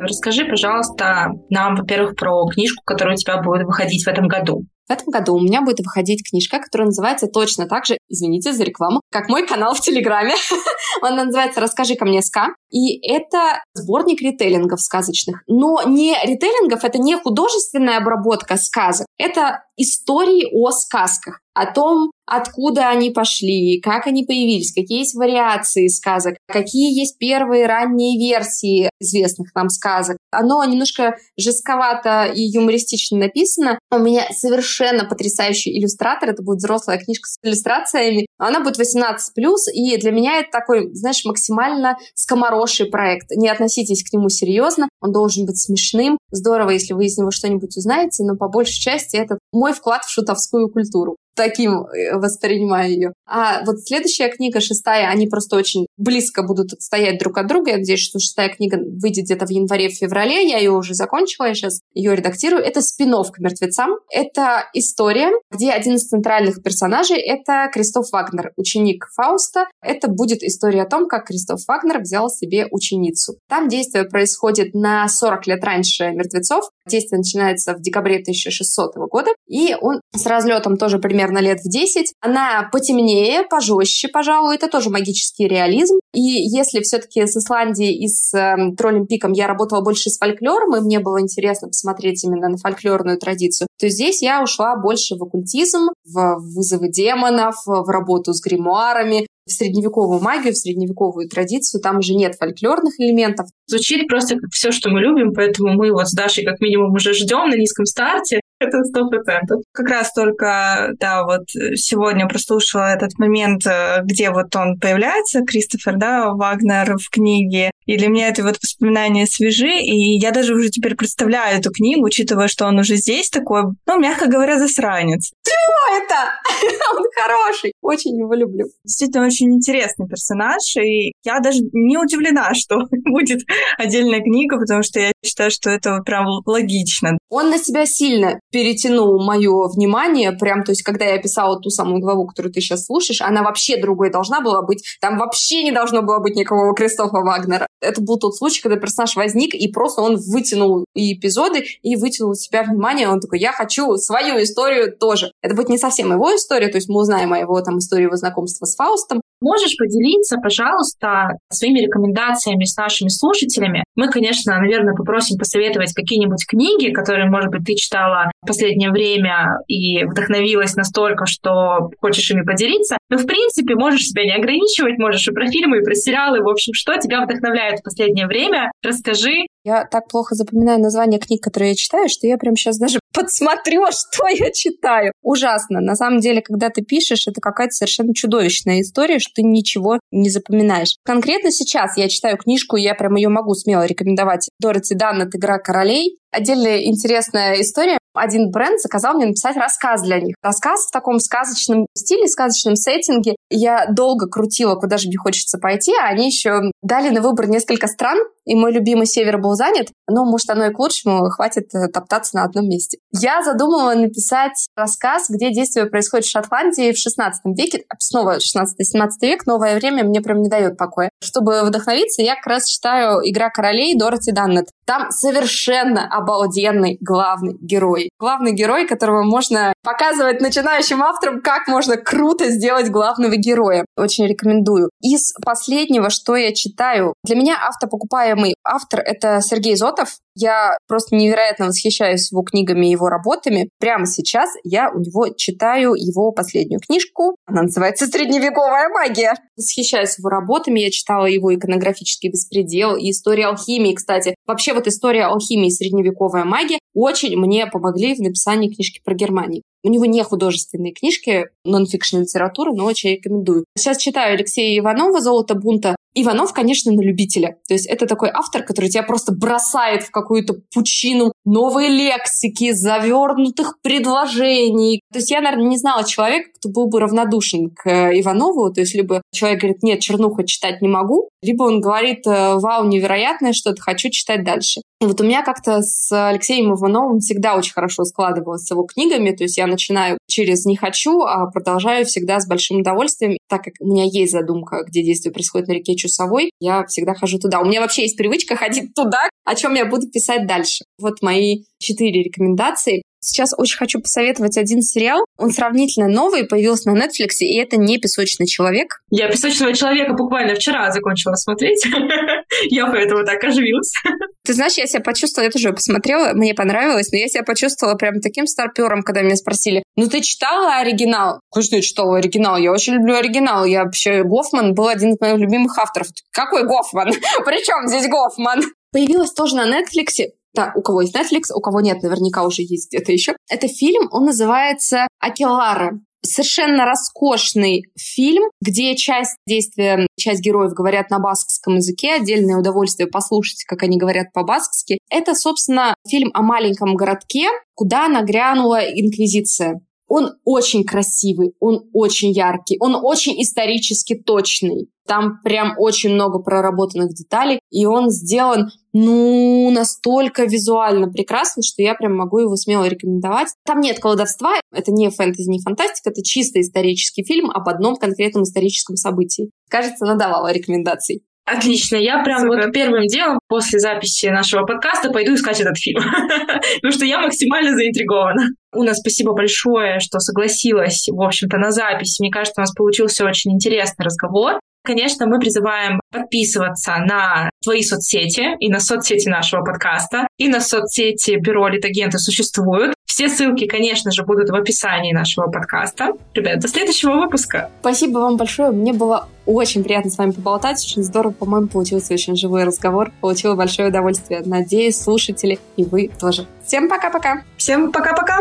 [SPEAKER 3] Расскажи, пожалуйста, нам, во-первых, про книжку, которая у тебя будет выходить в этом году.
[SPEAKER 1] В этом году у меня будет выходить книжка, которая называется точно так же, извините за рекламу, как мой канал в Телеграме. Он называется «Расскажи ко мне ска». И это сборник ритейлингов сказочных. Но не ритейлингов, это не художественная обработка сказок, это истории о сказках о том, откуда они пошли, как они появились, какие есть вариации сказок, какие есть первые ранние версии известных нам сказок. Оно немножко жестковато и юмористично написано. У меня совершенно потрясающий иллюстратор. Это будет взрослая книжка с иллюстрациями. Она будет 18+, и для меня это такой, знаешь, максимально скомороший проект. Не относитесь к нему серьезно, он должен быть смешным. Здорово, если вы из него что-нибудь узнаете, но по большей части это мой вклад в шутовскую культуру таким э, воспринимаю ее. А вот следующая книга, шестая, они просто очень близко будут отстоять друг от друга. Я надеюсь, что шестая книга выйдет где-то в январе-феврале. Я ее уже закончила, я сейчас ее редактирую. Это спин к мертвецам. Это история, где один из центральных персонажей — это Кристоф Вагнер, ученик Фауста. Это будет история о том, как Кристоф Вагнер взял себе ученицу. Там действие происходит на 40 лет раньше мертвецов. Действие начинается в декабре 1600 года, и он с разлетом тоже примерно лет в 10. Она потемнее, пожестче, пожалуй, это тоже магический реализм. И если все-таки с Исландией и с э, Троллем Пиком я работала больше с фольклором, и мне было интересно посмотреть именно на фольклорную традицию, то здесь я ушла больше в оккультизм, в вызовы демонов, в работу с гримуарами, в средневековую магию, в средневековую традицию. Там уже нет фольклорных элементов.
[SPEAKER 3] Звучит просто как все, что мы любим, поэтому мы вот с Дашей как минимум уже ждем на низком старте. Это сто процентов.
[SPEAKER 2] Как раз только, да, вот сегодня прослушала этот момент, э, где вот он появляется, Кристофер, да, Вагнер в книге. И для меня это вот воспоминания свежи, и я даже уже теперь представляю эту книгу, учитывая, что он уже здесь такой, ну, мягко говоря, засранец.
[SPEAKER 1] Чего это? Он хороший. Очень его люблю.
[SPEAKER 2] Действительно, очень интересный персонаж, и я даже не удивлена, что будет отдельная книга, потому что я считаю, что это прям логично.
[SPEAKER 1] Он на себя сильно перетянул мое внимание, прям, то есть, когда я писала ту самую главу, которую ты сейчас слушаешь, она вообще другой должна была быть. Там вообще не должно было быть никакого Кристофа Вагнера. Это был тот случай, когда персонаж возник, и просто он вытянул и эпизоды, и вытянул у себя внимание. Он такой, я хочу свою историю тоже. Это будет не совсем его история, то есть мы узнаем о его там истории его знакомства с Фаустом,
[SPEAKER 3] Можешь поделиться, пожалуйста, своими рекомендациями с нашими слушателями? Мы, конечно, наверное, попросим посоветовать какие-нибудь книги, которые, может быть, ты читала в последнее время и вдохновилась настолько, что хочешь ими поделиться. Но, в принципе, можешь себя не ограничивать, можешь и про фильмы, и про сериалы. В общем, что тебя вдохновляет в последнее время? Расскажи.
[SPEAKER 1] Я так плохо запоминаю названия книг, которые я читаю, что я прям сейчас даже подсмотрю, что я читаю. Ужасно. На самом деле, когда ты пишешь, это какая-то совершенно чудовищная история, что ты ничего не запоминаешь. Конкретно сейчас я читаю книжку, я прям ее могу смело рекомендовать. Дороти Даннет «Игра королей». Отдельная интересная история. Один бренд заказал мне написать рассказ для них. Рассказ в таком сказочном стиле, сказочном сеттинге. Я долго крутила, куда же мне хочется пойти, а они еще дали на выбор несколько стран, и мой любимый север был занят, но, может, оно и к лучшему, хватит э, топтаться на одном месте. Я задумала написать рассказ, где действие происходит в Шотландии в 16 веке, снова 16-17 век, новое время мне прям не дает покоя. Чтобы вдохновиться, я как раз читаю «Игра королей» Дороти Даннет. Там совершенно обалденный главный герой. Главный герой, которого можно показывать начинающим авторам, как можно круто сделать главного героя. Очень рекомендую. Из последнего, что я читаю, для меня автопокупаемый автор — это Сергей Зотов. Я просто невероятно восхищаюсь его книгами и его работами. Прямо сейчас я у него читаю его последнюю книжку. Она называется «Средневековая магия». Восхищаюсь его работами. Я читала его иконографический беспредел и история алхимии, кстати. Вообще вот история алхимии и средневековая магия очень мне помогли в написании книжки про Германию. У него не художественные книжки, нон-фикшн литературы, но очень рекомендую. Сейчас читаю Алексея Иванова «Золото бунта». Иванов, конечно, на любителя. То есть это такой автор, который тебя просто бросает в какую-то пучину новой лексики, завернутых предложений. То есть я, наверное, не знала человека, кто был бы равнодушен к э, Иванову. То есть либо человек говорит, нет, чернуха читать не могу, либо он говорит, э, вау, невероятное что-то, хочу читать дальше. И вот у меня как-то с Алексеем Ивановым всегда очень хорошо складывалось с его книгами. То есть я начинаю через «не хочу», а продолжаю всегда с большим удовольствием. Так как у меня есть задумка, где действие происходит на реке Чусовой, я всегда хожу туда. У меня вообще есть привычка ходить туда, о чем я буду писать дальше. Вот мои четыре рекомендации. Сейчас очень хочу посоветовать один сериал. Он сравнительно новый, появился на Netflix, и это не «Песочный человек».
[SPEAKER 3] Я «Песочного человека» буквально вчера закончила смотреть. Я поэтому так оживилась.
[SPEAKER 1] Ты знаешь, я себя почувствовала, я тоже посмотрела, мне понравилось, но я себя почувствовала прям таким старпером, когда меня спросили, ну ты читала оригинал? Конечно, я читала оригинал, я очень люблю оригинал. Я вообще, Гофман был один из моих любимых авторов. Какой Гофман? Причем здесь Гофман? Появилась тоже на Netflix да, у кого есть Netflix, у кого нет, наверняка уже есть где-то еще. Это фильм, он называется «Акелара». Совершенно роскошный фильм, где часть действия, часть героев говорят на баскском языке. Отдельное удовольствие послушать, как они говорят по-баскски. Это, собственно, фильм о маленьком городке, куда нагрянула инквизиция. Он очень красивый, он очень яркий, он очень исторически точный. Там прям очень много проработанных деталей, и он сделан, ну, настолько визуально прекрасно, что я прям могу его смело рекомендовать. Там нет колдовства, это не фэнтези, не фантастика, это чисто исторический фильм об одном конкретном историческом событии. Кажется, надавала рекомендаций.
[SPEAKER 3] Отлично. Я прям Супер. вот первым делом после записи нашего подкаста пойду искать этот фильм, потому что я максимально заинтригована. Уна, спасибо большое, что согласилась, в общем-то, на запись. Мне кажется, у нас получился очень интересный разговор. Конечно, мы призываем подписываться на твои соцсети и на соцсети нашего подкаста, и на соцсети Бюро Литагенты существуют. Все ссылки, конечно же, будут в описании нашего подкаста. Ребят, до следующего выпуска.
[SPEAKER 1] Спасибо вам большое. Мне было очень приятно с вами поболтать. Очень здорово, по-моему, получился очень живой разговор. Получила большое удовольствие. Надеюсь, слушатели и вы тоже. Всем пока-пока.
[SPEAKER 2] Всем пока-пока.